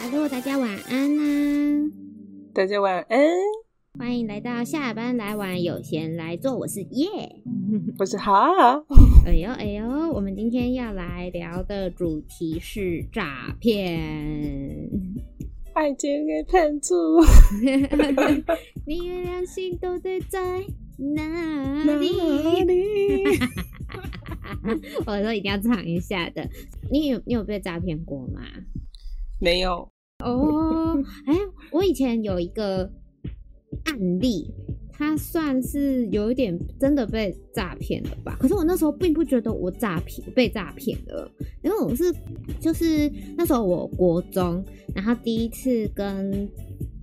Hello，大家晚安啊！大家晚安，欢迎来到下班来玩有闲来做，我是耶，我是哈。哎呦哎呦，我们今天要来聊的主题是诈骗，爱情的骗子，你的良心到底在哪里？哪 里我说一定要唱一下的。你有你有被诈骗过吗？没有。哦，哎，我以前有一个案例，他算是有一点真的被诈骗了吧？可是我那时候并不觉得我诈骗被诈骗了，因为我是就是那时候我国中，然后第一次跟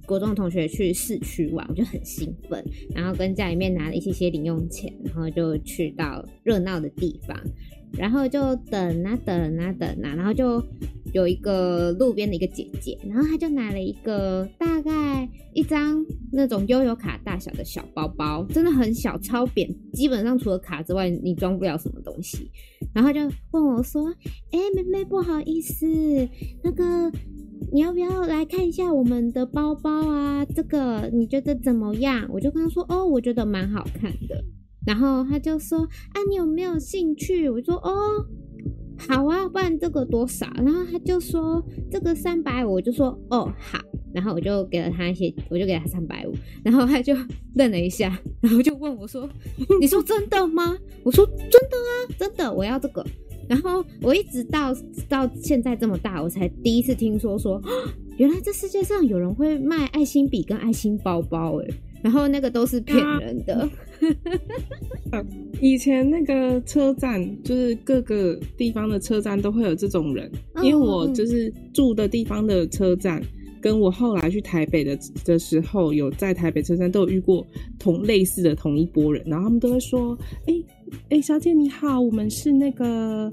国中的同学去市区玩，我就很兴奋，然后跟家里面拿了一些些零用钱，然后就去到热闹的地方。然后就等啊等啊等啊，然后就有一个路边的一个姐姐，然后她就拿了一个大概一张那种悠游卡大小的小包包，真的很小，超扁，基本上除了卡之外，你装不了什么东西。然后就问我说：“哎，妹妹，不好意思，那个你要不要来看一下我们的包包啊？这个你觉得怎么样？”我就跟她说：“哦，我觉得蛮好看的。”然后他就说：“啊，你有没有兴趣？”我说：“哦，好啊，不然这个多少？”然后他就说：“这个三百五。”我就说：“哦，好。”然后我就给了他一些，我就给他三百五。然后他就愣了一下，然后就问我说：“你说真的吗？”我说：“真的啊，真的，我要这个。”然后我一直到到现在这么大，我才第一次听说说，原来这世界上有人会卖爱心笔跟爱心包包，诶然后那个都是骗人的。啊，以前那个车站，就是各个地方的车站都会有这种人。因为我就是住的地方的车站，跟我后来去台北的的时候，有在台北车站都有遇过同类似的同一波人，然后他们都会说：“哎哎，小姐你好，我们是那个。”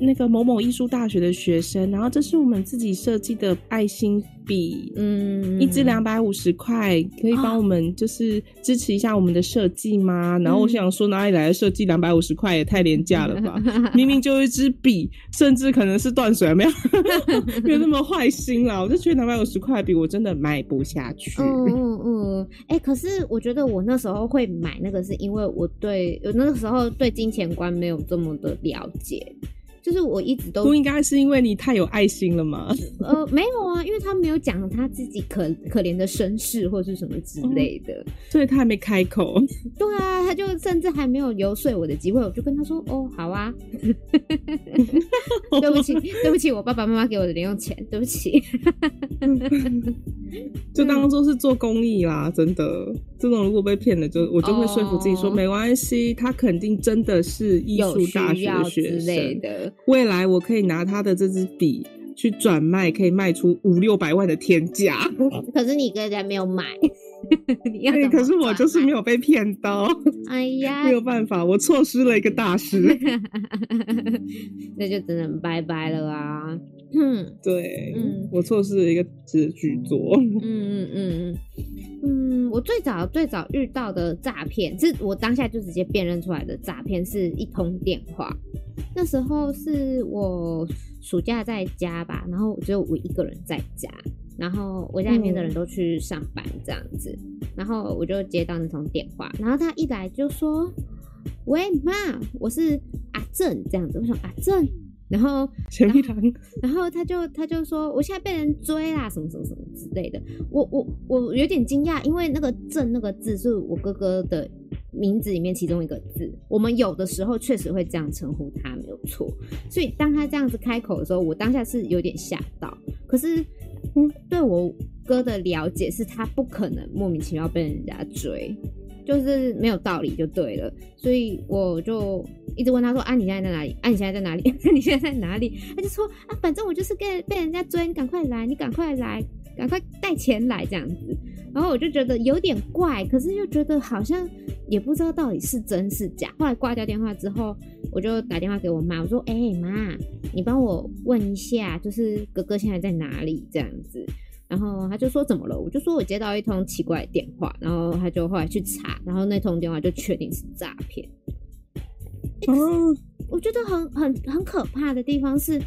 那个某某艺术大学的学生，然后这是我们自己设计的爱心笔，嗯，一支两百五十块，可以帮我们就是支持一下我们的设计吗？哦、然后我想说，哪里来的设计两百五十块也太廉价了吧？明明就一支笔，甚至可能是断水，没有 没有那么坏心啦。我就觉得两百五十块笔我真的买不下去。嗯嗯嗯，哎、欸，可是我觉得我那时候会买那个，是因为我对我那个时候对金钱观没有这么的了解。就是我一直都不应该是因为你太有爱心了吗？呃，没有啊，因为他没有讲他自己可可怜的身世或是什么之类的，嗯，所以他还没开口。对啊，他就甚至还没有游说我的机会，我就跟他说：“哦，好啊，对不起，对不起，我爸爸妈妈给我的零用钱，对不起。”就当做是做公益啦，真的，这种如果被骗了，就我就会说服自己说，哦，没关系，他肯定真的是艺术大学学生之类的。未来我可以拿他的这支笔去转卖，可以卖出五六百万的天价。可是你刚才没有买，你要可是我就是没有被骗到。哎呀，没有办法，我错失了一个大师，那就只能拜拜了啊。嗯，对，嗯，我错失了一个词巨作。嗯嗯嗯嗯，我最早最早遇到的诈骗，是我当下就直接辨认出来的诈骗，是一通电话。那时候是我暑假在家吧，然后只有我一个人在家，然后我家里面的人都去上班这样子，嗯、然后我就接到那通电话，然后他一来就说：“喂，妈，我是阿正这样子。”我说：“阿正。”然后，然后他就他就说，我现在被人追啦，什么什么什么之类的。我我我有点惊讶，因为那个“正”那个字是我哥哥的名字里面其中一个字。我们有的时候确实会这样称呼他，没有错。所以当他这样子开口的时候，我当下是有点吓到。可是，嗯，对我哥的了解是他不可能莫名其妙被人家追。就是没有道理就对了，所以我就一直问他说：“啊，你现在在哪里？啊，你现在在哪里？你现在在哪里？”他就说：“啊，反正我就是被被人家追，你赶快来，你赶快来，赶快带钱来这样子。”然后我就觉得有点怪，可是又觉得好像也不知道到底是真是假。后来挂掉电话之后，我就打电话给我妈，我说：“哎，妈，你帮我问一下，就是哥哥现在在哪里？这样子。”然后他就说怎么了？我就说我接到一通奇怪的电话，然后他就后来去查，然后那通电话就确定是诈骗。嗯，我觉得很很很可怕的地方是，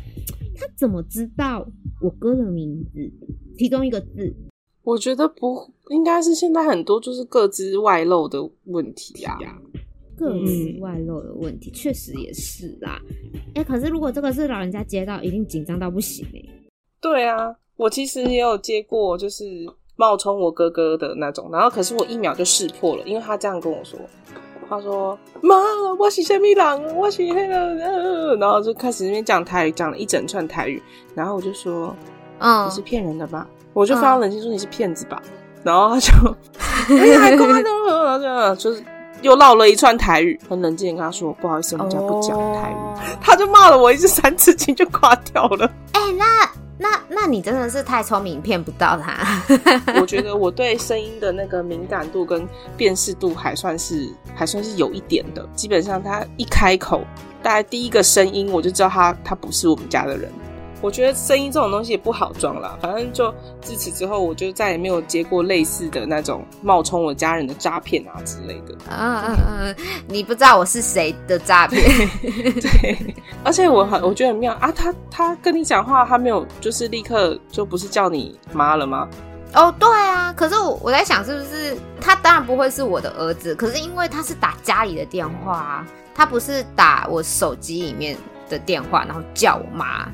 他怎么知道我哥的名字？其中一个字？我觉得不应该是现在很多就是各自外漏的问题呀、啊。个资外漏的问题，确、嗯、实也是啦。哎、欸，可是如果这个是老人家接到，一定紧张到不行哎、欸。对啊。我其实也有接过，就是冒充我哥哥的那种，然后可是我一秒就识破了，因为他这样跟我说，他说：“妈，我是虾米人，我是黑人。”然后就开始那边讲台语，讲了一整串台语，然后我就说：“嗯，你是骗人的吧？”我就非常冷静说：“你是骗子吧？”然后他就，哎呀，还乖的，然后这样就是又唠了一串台语，很冷静的跟他说：“不好意思，我们家不讲台语。”他就骂了我一次三次经就挂掉了。哎、欸，那。那那你真的是太聪明，骗不到他。我觉得我对声音的那个敏感度跟辨识度还算是还算是有一点的。基本上他一开口，大概第一个声音我就知道他他不是我们家的人。我觉得声音这种东西也不好装啦，反正就自此之后，我就再也没有接过类似的那种冒充我家人的诈骗啊之类的。嗯嗯嗯，你不知道我是谁的诈骗？对，而且我很我觉得很妙啊，他他跟你讲话，他没有就是立刻就不是叫你妈了吗？哦，对啊，可是我我在想，是不是他当然不会是我的儿子，可是因为他是打家里的电话啊，他不是打我手机里面的电话，然后叫我妈。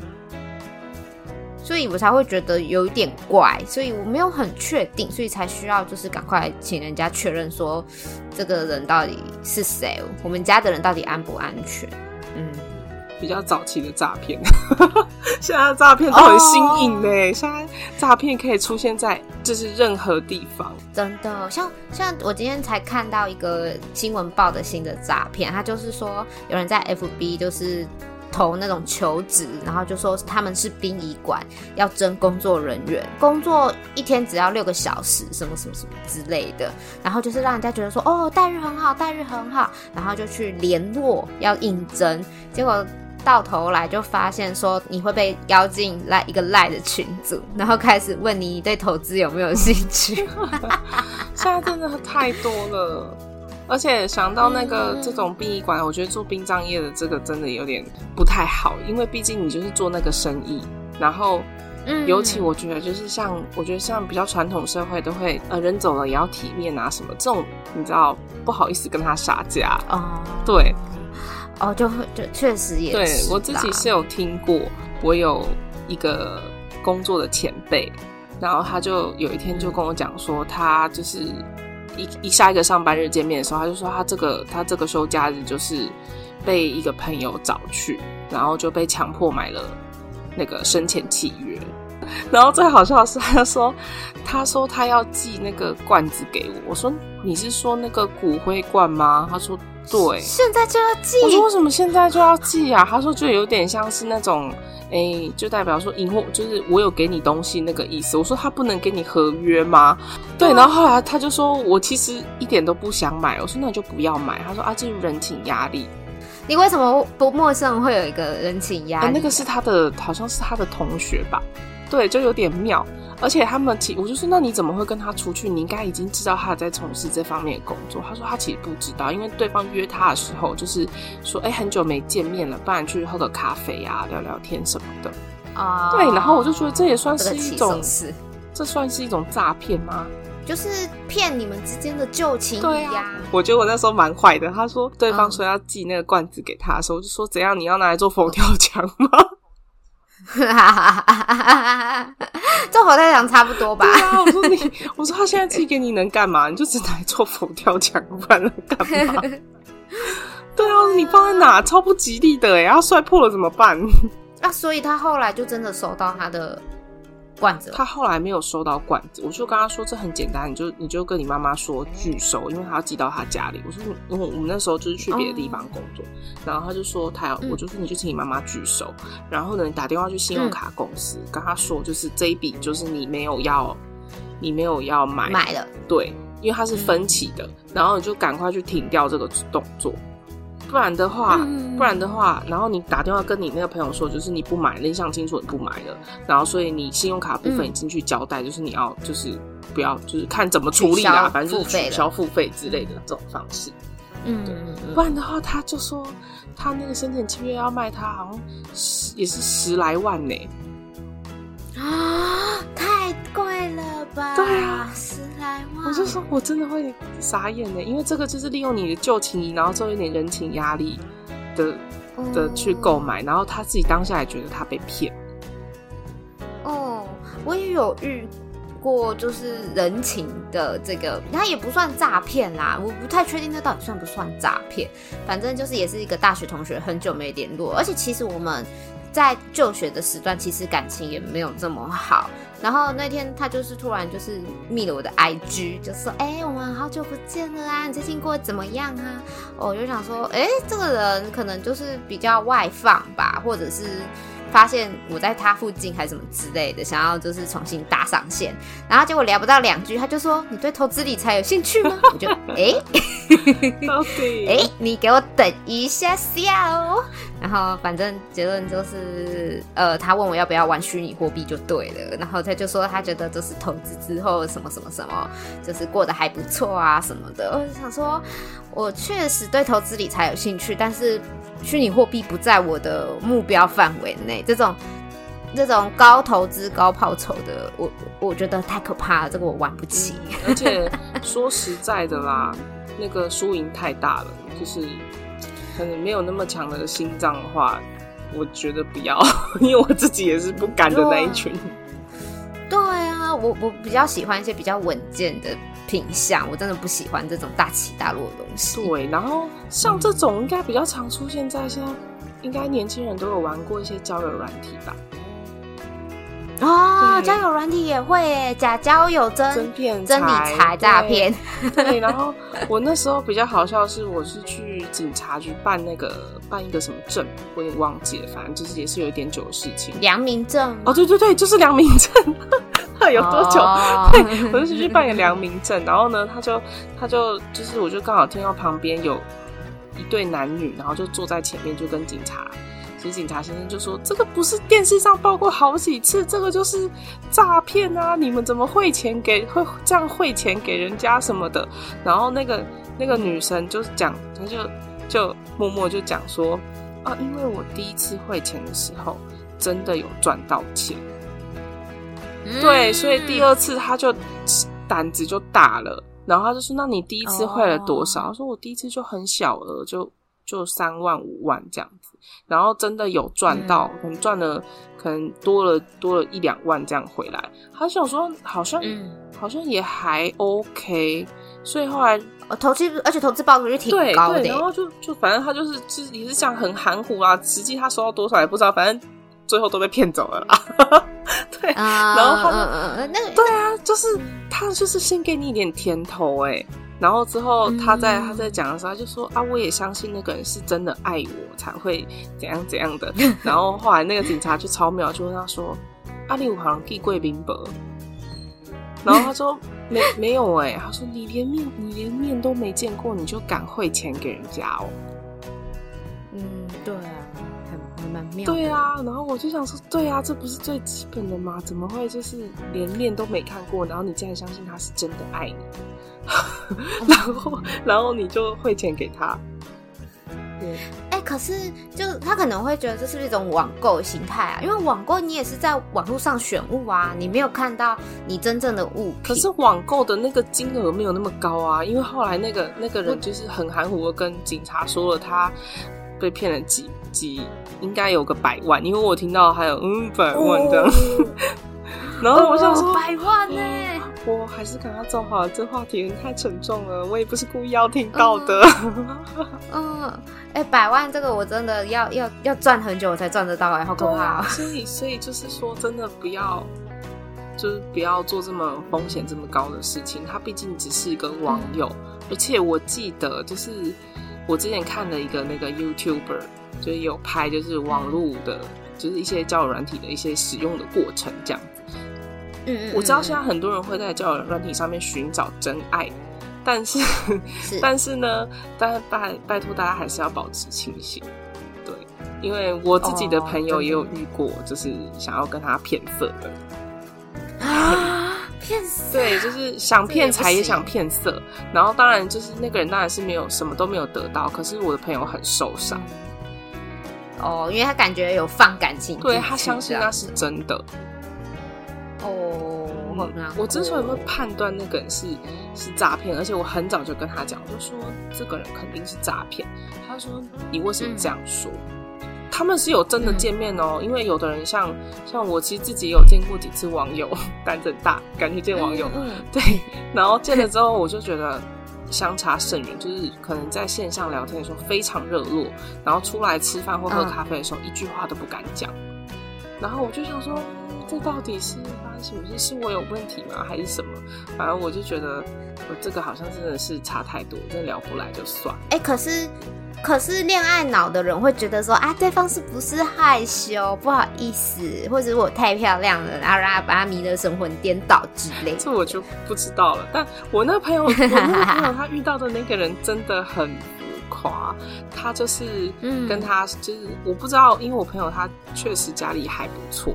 所以我才会觉得有一点怪，所以我没有很确定，所以才需要就是赶快请人家确认说这个人到底是谁，我们家的人到底安不安全？嗯，比较早期的诈骗，现在诈骗都很新颖呢。现在诈骗可以出现在就是任何地方，真的。像像我今天才看到一个新闻报的新的诈骗，他就是说有人在 FB 就是。投那种求职，然后就说他们是殡仪馆要征工作人员，工作一天只要六个小时，什么什么什么之类的，然后就是让人家觉得说哦，待遇很好，待遇很好，然后就去联络要应征，结果到头来就发现说你会被邀进来一个赖的群组，然后开始问你对投资有没有兴趣，现在真的太多了。而且想到那个这种殡仪馆，我觉得做殡葬业的这个真的有点不太好，因为毕竟你就是做那个生意，然后，尤其我觉得就是像我觉得像比较传统社会都会呃人走了也要体面啊什么这种，你知道不好意思跟他杀价哦，对，哦就会就确实也是，对我自己是有听过，我有一个工作的前辈，然后他就有一天就跟我讲说他就是。一一下一个上班日见面的时候，他就说他这个他这个休假日就是被一个朋友找去，然后就被强迫买了那个生前契约。然后最好笑的是，他说他说他要寄那个罐子给我。我说你是说那个骨灰罐吗？他说对，现在就要寄。我说为什么现在就要寄啊？他说就有点像是那种。哎、欸，就代表说，以后就是我有给你东西那个意思。我说他不能给你合约吗？对，然后后来他就说我其实一点都不想买。我说那你就不要买。他说啊，这是人情压力。你为什么不陌生会有一个人情压力、啊？那个是他的，好像是他的同学吧？对，就有点妙。而且他们其，我就说那你怎么会跟他出去？你应该已经知道他在从事这方面的工作。他说他其实不知道，因为对方约他的时候就是说，哎、欸，很久没见面了，不然去喝个咖啡啊，聊聊天什么的。啊、oh，对。然后我就觉得这也算是一种，这，算是一种诈骗吗？就是骗你们之间的旧情谊呀、啊。我觉得我那时候蛮坏的。他说对方说要寄那个罐子给他的时候，我就说怎样？你要拿来做佛跳墙吗？哈哈哈哈哈哈！做佛跳墙差不多吧？啊，我说你，我说他现在寄给你能干嘛？你就只拿来做佛跳墙，不然能干嘛？对啊，你放在哪？超不吉利的哎！然后摔破了怎么办？啊，所以他后来就真的收到他的。罐子，他后来没有收到罐子，我就跟他说这很简单，你就你就跟你妈妈说拒收，因为他要寄到他家里。我说，因为我们那时候就是去别的地方工作，哦，然后他就说他要，我就说你就请你妈妈拒收，然后呢，你打电话去信用卡公司，嗯、跟他说就是这一笔就是你没有要，你没有要买。买了，对，因为它是分期的，然后你就赶快去停掉这个动作。不然的话，不然的话，然后你打电话跟你那个朋友说，就是你不买，你想清楚你不买了，然后所以你信用卡部分已经去交代，就是你要就是不要就是看怎么处理啦，反正就是取消付费之类的这种方式。嗯，对，不然的话，他就说他那个生前契约要卖他，好像十也是十来万呢。啊，太贵了吧？对啊，十来万。我就说，我真的会傻眼呢，因为这个就是利用你的旧情谊，然后做一点人情压力的的去购买，然后他自己当下也觉得他被骗。哦，我也有遇过，就是人情的这个，他也不算诈骗啦，我不太确定这到底算不算诈骗。反正就是也是一个大学同学，很久没联络，而且其实我们。在就学的时段，其实感情也没有这么好。然后那天他就是突然就是密了我的 IG，就说：“哎、我们好久不见了啊，你最近过得怎么样啊？”我就想说：“哎、这个人可能就是比较外放吧，或者是。”发现我在他附近还是什么之类的，想要就是重新搭上线，然后结果聊不到两句，他就说：“你对投资理财有兴趣吗？”我就哎，哎，你给我等一下下哦。然后反正结论就是，呃，他问我要不要玩虚拟货币就对了。然后他就说他觉得就是投资之后什么什么什么，就是过得还不错啊什么的。我就想说，我确实对投资理财有兴趣，但是。虚拟货币不在我的目标范围内，这种这种高投资高报酬的，我我觉得太可怕了，这个我玩不起。而且说实在的啦，那个输赢太大了，就是可能没有那么强的心脏的话，我觉得不要，因为我自己也是不敢的那一群。对啊，我我比较喜欢一些比较稳健的。品相，我真的不喜欢这种大起大落的东西。对，然后像这种应该比较常出现在现在，应该年轻人都有玩过一些交友软体吧？哦，交友软体也会诶，假交友真真骗真理财诈骗。对，然后 我那时候比较好笑的是，我是去警察局办那个办一个什么证，我有点忘记了，反正就是也是有一点久的事情。良民证？哦，对对对，就是良民证。有多久？Oh. 对，我就是去办个良民证，然后呢，他就他就就是，我就刚好听到旁边有一对男女，然后就坐在前面，就跟警察，其实警察先生就说：“这个不是电视上报过好几次，这个就是诈骗啊！你们怎么汇钱给会这样汇钱给人家什么的？”然后那个那个女生就是讲，她就就默默就讲说：“啊，因为我第一次汇钱的时候，真的有赚到钱。”对，所以第二次他就胆子就大了，然后他就说：“那你第一次汇了多少？”他、oh. 说：“我第一次就很小额，就就三万五万这样子。”然后真的有赚到，可能赚了，可能多了多了一两万这样回来。他想说，好像、嗯、好像也还 OK，所以后来投资，而且投资报酬率挺高的。然后就就反正他就是就是也是这样很含糊啊，实际他收到多少也不知道，反正。最后都被骗走了啦，对，uh, 然后他们，uh, uh, 那个、对啊，就是他就是先给你一点甜头哎，然后之后他在、嗯、他在讲的时候他就说啊，我也相信那个人是真的爱我才会怎样怎样的，然后后来那个警察就超妙，就问他说，阿里我好像递贵宾伯，然后他说没没有哎，他说你连面你连面都没见过，你就敢汇钱给人家哦，嗯，对啊。对啊，然后我就想说，对啊，这不是最基本的吗？怎么会就是连面都没看过，然后你竟然相信他是真的爱你，然后然后你就汇钱给他？对，哎、欸，可是就他可能会觉得这是一种网购心态啊，因为网购你也是在网络上选物啊，你没有看到你真正的物品。可是网购的那个金额没有那么高啊，因为后来那个那个人就是很含糊的跟警察说了他被骗了几几。应该有个百万，因为我听到还有嗯百万的，哦、然后我想说、哦、百万呢、嗯，我还是赶快走好了，这话题太沉重了，我也不是故意要听到的。嗯，哎、欸，百万这个我真的要要要赚很久我才赚得到，哎，好可怕、喔。所以所以就是说，真的不要，就是不要做这么风险这么高的事情。他毕竟只是一个网友，嗯、而且我记得就是我之前看了一个那个 YouTuber。就是有拍，就是网络的，就是一些交友软体的一些使用的过程这样子。嗯，我知道现在很多人会在交友软体上面寻找真爱，但是，是 但是呢，但拜拜托大家还是要保持清醒，对，因为我自己的朋友也有遇过，就是想要跟他骗色的。啊，骗色？对，就是想骗财也想骗色，然后当然就是那个人当然是没有什么都没有得到，可是我的朋友很受伤。哦，因为他感觉有放感情，对，他相信那是真的。哦，我之所以会判断那个人是是诈骗，而且我很早就跟他讲，我就说这个人肯定是诈骗。他说，你为什么这样说？嗯、他们是有真的见面哦，嗯、因为有的人像像我，其实自己有见过几次网友，胆子大，敢去见网友，对，然后见了之后，我就觉得。相差甚远，就是可能在线上聊天的时候非常热络，然后出来吃饭或喝咖啡的时候，一句话都不敢讲。然后我就想说，这到底是发生什么事？是我有问题吗？还是什么？反正我就觉得，我这个好像真的是差太多，真的聊不来就算。哎、欸，可是。可是恋爱脑的人会觉得说啊，对方是不是害羞，不好意思，或者我太漂亮了，然后让他把他迷得神魂颠倒之类的。这我就不知道了。但我那朋友，我那个朋友 他遇到的那个人真的很浮夸，他就是跟他就是我不知道，因为我朋友他确实家里还不错，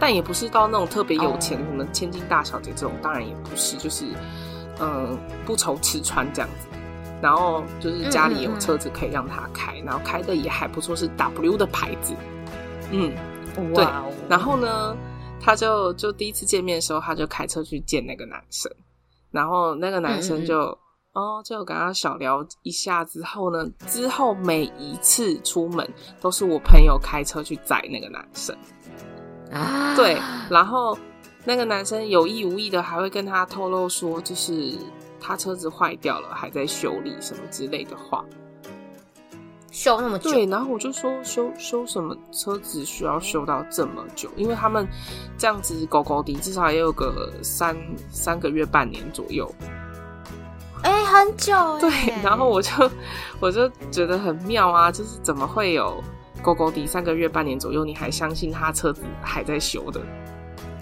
但也不是到那种特别有钱，什么千金大小姐这种，当然也不是，就是嗯不愁吃穿这样子。然后就是家里有车子可以让他开，嗯、然后开的也还不错，是 W 的牌子。嗯，对。然后呢，他就就第一次见面的时候，他就开车去见那个男生，然后那个男生就、嗯、哦，就跟他小聊一下之后呢，之后每一次出门都是我朋友开车去载那个男生啊。对，然后那个男生有意无意的还会跟他透露说，就是。他车子坏掉了，还在修理什么之类的话，修那么久。对，然后我就说修修什么车子需要修到这么久？因为他们这样子狗狗的至少也有个三三个月、半年左右。哎、欸，很久。对，然后我就 我就觉得很妙啊，就是怎么会有狗狗的三个月、半年左右，你还相信他车子还在修的？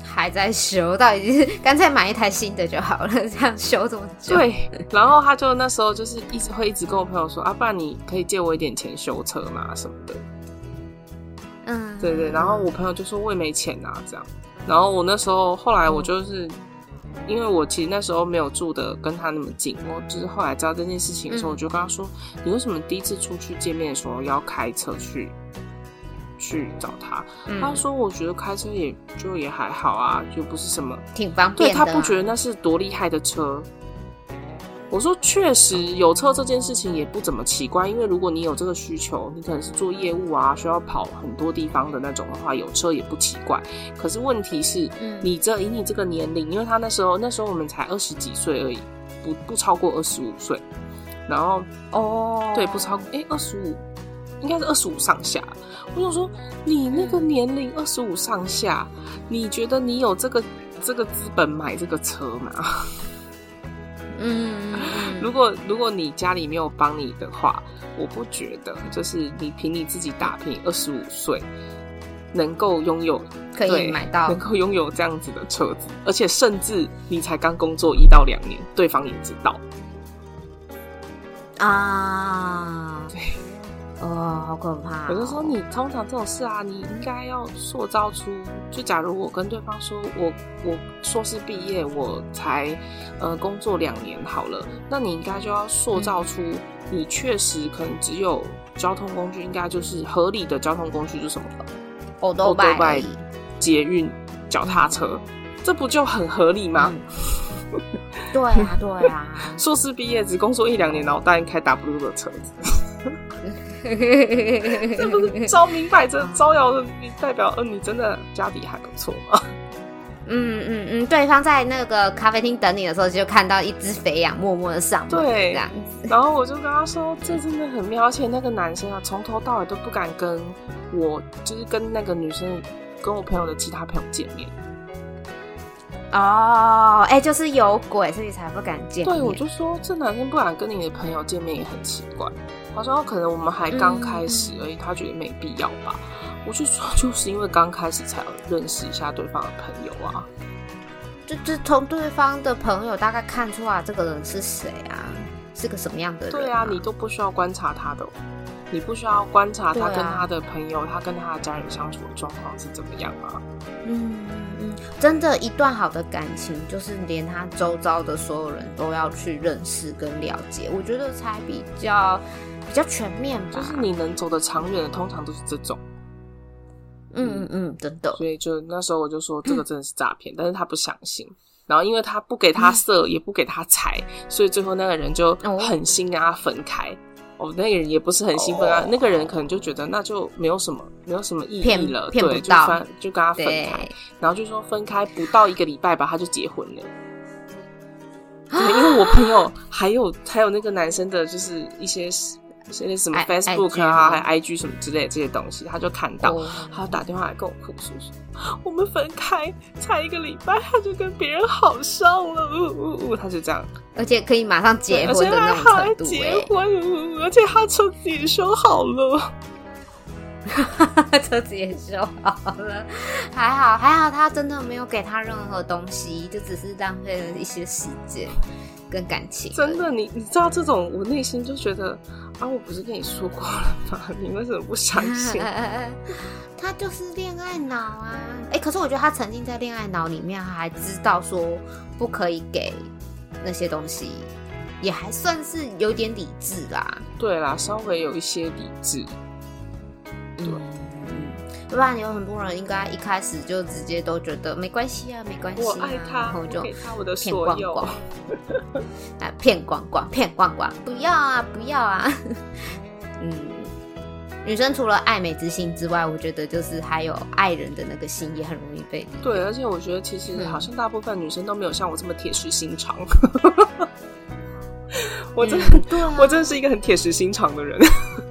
还在修，到底是干脆买一台新的就好了，这样修这么久。对，然后他就那时候就是一直会一直跟我朋友说啊，不然你可以借我一点钱修车嘛什么的。嗯，对对，然后我朋友就说我也没钱啊这样，然后我那时候后来我就是，嗯、因为我其实那时候没有住的跟他那么近，我就是后来知道这件事情的时候，嗯、我就跟他说，你为什么第一次出去见面的时候要开车去？去找他，嗯、他说：“我觉得开车也就也还好啊，就不是什么挺方便的。”对，他不觉得那是多厉害的车。我说：“确实有车这件事情也不怎么奇怪，因为如果你有这个需求，你可能是做业务啊，需要跑很多地方的那种的话，有车也不奇怪。可是问题是，嗯、你这以你这个年龄，因为他那时候那时候我们才二十几岁而已，不不超过二十五岁。然后哦，对，不超过哎二十五，应该是二十五上下。”我想说，你那个年龄二十五上下，你觉得你有这个这个资本买这个车吗？嗯，如果如果你家里没有帮你的话，我不觉得，就是你凭你自己打拼，二十五岁能够拥有可以买到，能够拥有这样子的车子，而且甚至你才刚工作一到两年，对方也知道啊，对。哦，好可怕哦！我就说，你通常这种事啊，你应该要塑造出，就假如我跟对方说，我我硕士毕业，我才呃工作两年好了，那你应该就要塑造出，你确实可能只有交通工具，应该就是合理的交通工具，是什么？欧都拜、捷运、脚踏车，这不就很合理吗？嗯、对啊，对啊，硕士毕业只工作一两年，然后带你开 W 的车子。这不是招明摆着招摇的，你代表呃，你真的家底还不错吗？嗯嗯嗯，对方在那个咖啡厅等你的时候，就看到一只肥羊默默的上门，对，这样子。然后我就跟他说，这真的很妙，而且那个男生啊，从头到尾都不敢跟我，就是跟那个女生，跟我朋友的其他朋友见面。哦，哎、欸，就是有鬼，所以才不敢见面。对，我就说这男生不敢跟你的朋友见面也很奇怪。他说可能我们还刚开始而已，嗯、他觉得没必要吧。我就说就是因为刚开始才认识一下对方的朋友啊。就就从对方的朋友大概看出来这个人是谁啊，是个什么样的人、啊？对啊，你都不需要观察他的，你不需要观察他跟他的朋友，啊、他跟他的家人相处的状况是怎么样啊？嗯嗯，真的，一段好的感情，就是连他周遭的所有人都要去认识跟了解，我觉得才比较比较全面吧。就是你能走得长远的，通常都是这种。嗯嗯嗯，真的。所以就那时候我就说这个真的是诈骗，嗯、但是他不相信。然后因为他不给他色，嗯、也不给他财，所以最后那个人就狠心跟他分开。哦，那个人也不是很兴奋啊，哦、那个人可能就觉得那就没有什么没有什么意义了，骗对，就分就跟他分开。然后就说分开不到一个礼拜吧，他就结婚了。对，因为我朋友还有还有那个男生的，就是一些。现在什么 Facebook 啊，还 IG 什么之类的这些东西，他就看到，他打电话来跟我哭诉说，我们分开才一个礼拜，他就跟别人好上了，呜呜呜，他就这样，而且可以马上结婚的那种程度，结婚，而且他车子也修好了，车子也修好了，还好还好，他真的没有给他任何东西，就只是浪费了一些时间跟感情。真的，你你知道这种，我内心就觉得。啊！我不是跟你说过了吗？你为什么不相信？他就是恋爱脑啊！哎、欸，可是我觉得他曾经在恋爱脑里面还知道说不可以给那些东西，也还算是有点理智啦。对啦，稍微有一些理智。对。嗯不然有很多人应该一开始就直接都觉得没关系啊，没关系啊，我爱他，然后就骗光光，啊，骗光光，骗光光，不要啊，不要啊。嗯，女生除了爱美之心之外，我觉得就是还有爱人的那个心也很容易被。对，而且我觉得其实好像大部分女生都没有像我这么铁石心肠。我真的，嗯对啊、我真的是一个很铁石心肠的人。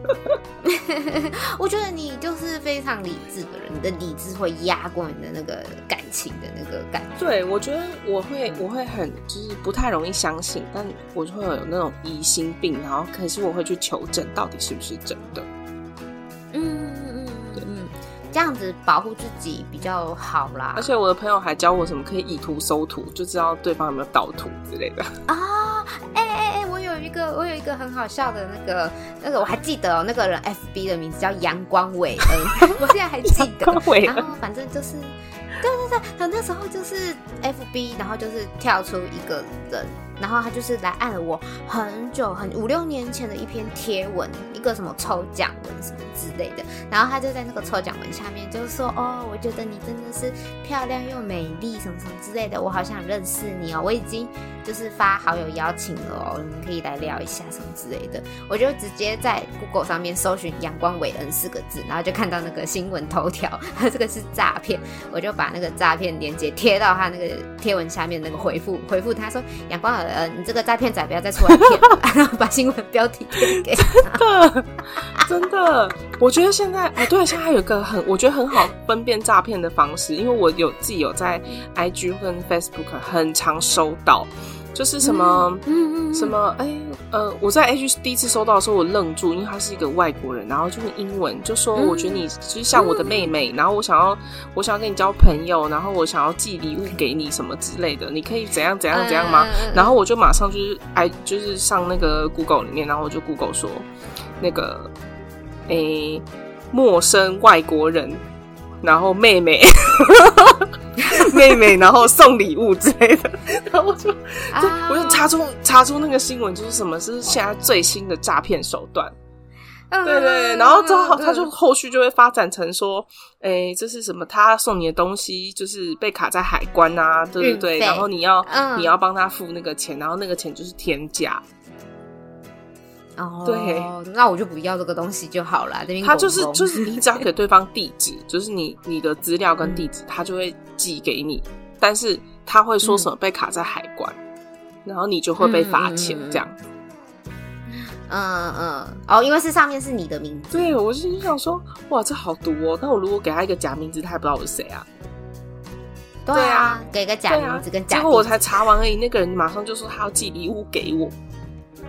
我觉得你就是非常理智的人，你的理智会压过你的那个感情的那个感觉。对，我觉得我会，我会很就是不太容易相信，但我就会有那种疑心病，然后可是我会去求证到底是不是真的。嗯嗯嗯，对嗯，这样子保护自己比较好啦。而且我的朋友还教我什么可以以图搜图，就知道对方有没有盗图之类的啊。哎一个，我有一个很好笑的那个，那个我还记得哦，那个人 FB 的名字叫阳光伟恩，我现在还记得。然后反正就是，对对对，他那时候就是 FB，然后就是跳出一个人。然后他就是来按了我很久很五六年前的一篇贴文，一个什么抽奖文什么之类的。然后他就在那个抽奖文下面就说：“哦，我觉得你真的是漂亮又美丽，什么什么之类的，我好想认识你哦。我已经就是发好友邀请了哦，你们可以来聊一下什么之类的。”我就直接在 Google 上面搜寻“阳光伟恩”四个字，然后就看到那个新闻头条，这个是诈骗，我就把那个诈骗链接贴到他那个贴文下面那个回复回复他说：“阳光伟。”呃，你这个诈骗仔不要再出来骗了，然后把新闻标题贴给他。真的，真的，我觉得现在，啊，对，现在还有一个很，我觉得很好分辨诈骗的方式，因为我有自己有在 IG 跟 Facebook 很常收到。就是什么，嗯嗯，什么，哎、欸，呃，我在 H 第一次收到的时候，我愣住，因为他是一个外国人，然后就是英文，就说我觉得你其实像我的妹妹，嗯、然后我想要，我想要跟你交朋友，然后我想要寄礼物给你什么之类的，你可以怎样怎样怎样吗？嗯、然后我就马上就是哎，就是上那个 Google 里面，然后我就 Google 说那个，哎、欸，陌生外国人，然后妹妹。妹妹，然后送礼物之类的，然后我就，就我就查出查出那个新闻，就是什么是现在最新的诈骗手段。对对对，然后之后他就后续就会发展成说，哎、欸，这是什么？他送你的东西就是被卡在海关啊，对不对？然后你要、嗯、你要帮他付那个钱，然后那个钱就是天价。哦，对，那我就不要这个东西就好了。他就是就是你只要给对方地址，就是你你的资料跟地址，他就会寄给你。但是他会说什么被卡在海关，然后你就会被罚钱这样。嗯嗯，哦，因为是上面是你的名字。对，我就想说，哇，这好毒哦！那我如果给他一个假名字，他还不知道我是谁啊？对啊，给个假名字跟假。结果我才查完而已，那个人马上就说他要寄礼物给我。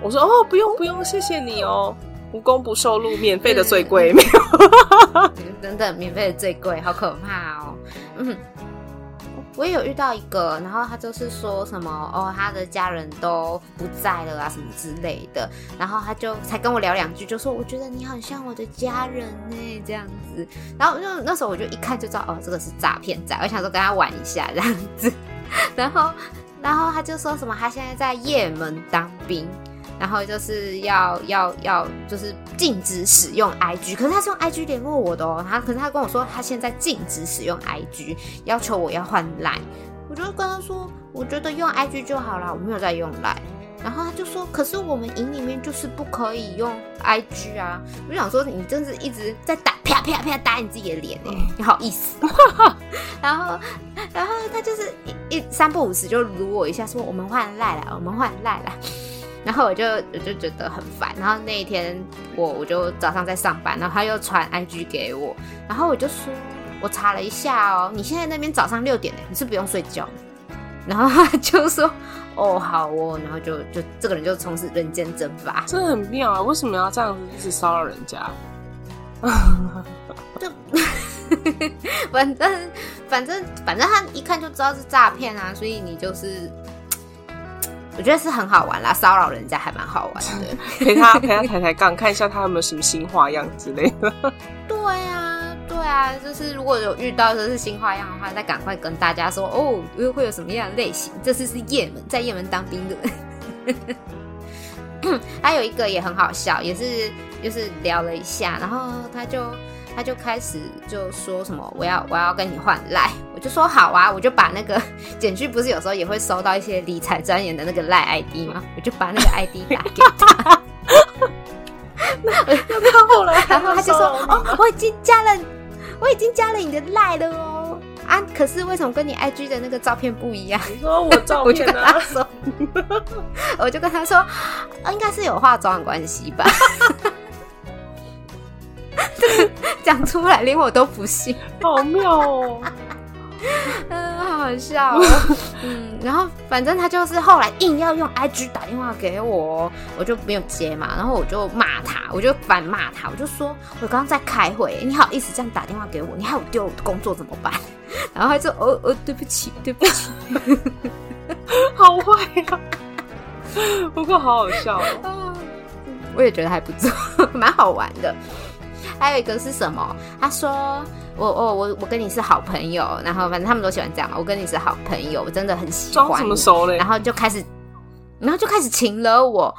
我说哦，不用不用，谢谢你哦，无功不受禄，免费的最贵，没有，等等，免费的最贵，好可怕哦，嗯，我也有遇到一个，然后他就是说什么哦，他的家人都不在了啊，什么之类的，然后他就才跟我聊两句，就说我觉得你很像我的家人呢，这样子。然后就那时候我就一看就知道，哦，这个是诈骗仔，我想说跟他玩一下这样子。然后，然后他就说什么他现在在也门当兵。然后就是要要要，就是禁止使用 IG，可是他是用 IG 联络我的哦。他可是他跟我说，他现在禁止使用 IG，要求我要换 Line。我就跟他说，我觉得用 IG 就好了，我没有在用 Line。然后他就说，可是我们营里面就是不可以用 IG 啊。我就想说，你真是一直在打啪啪啪打你自己的脸哎，你好意思。然后然后他就是一一三不五时就辱我一下，说我们换 Line 了，我们换 Line 了。然后我就我就觉得很烦，然后那一天我我就早上在上班，然后他又传 IG 给我，然后我就说，我查了一下哦，你现在那边早上六点呢，你是不用睡觉？然后他就说，哦好哦，然后就就这个人就从此人间蒸发，真的很妙啊，为什么要这样子一直骚扰人家？就反正反正反正他一看就知道是诈骗啊，所以你就是。我觉得是很好玩啦，骚扰人家还蛮好玩的。陪他陪他抬抬杠，看一下他有没有什么新花样之类的。对啊，对啊，就是如果有遇到就是新花样的话，再赶快跟大家说哦，又会有什么样的类型？这次是也门，在也门当兵的。还有一个也很好笑，也是就是聊了一下，然后他就。他就开始就说什么我要我要跟你换赖，我就说好啊，我就把那个 简讯不是有时候也会收到一些理财专员的那个赖 ID 吗？我就把那个 ID 打给他。那他后来，然后他就说哦，我已经加了，我已经加了你的赖了哦。啊，可是为什么跟你 IG 的那个照片不一样？你说我照片呢？我就跟他说，我就跟他说，应该是有化妆的关系吧。讲出来，连我都不信，好妙哦！嗯，好好笑哦。嗯，然后反正他就是后来硬要用 IG 打电话给我，我就没有接嘛。然后我就骂他，我就反骂他，我就说我刚刚在开会，你好意思这样打电话给我？你害我丢我的工作怎么办？然后他就哦哦，对不起，对不起，好坏呀、啊！不过好好笑哦。我也觉得还不错，蛮好玩的。还有一个是什么？他说我我我我跟你是好朋友，然后反正他们都喜欢这样嘛。我跟你是好朋友，我真的很喜欢。装什么熟嘞？然后就开始，然后就开始请了我。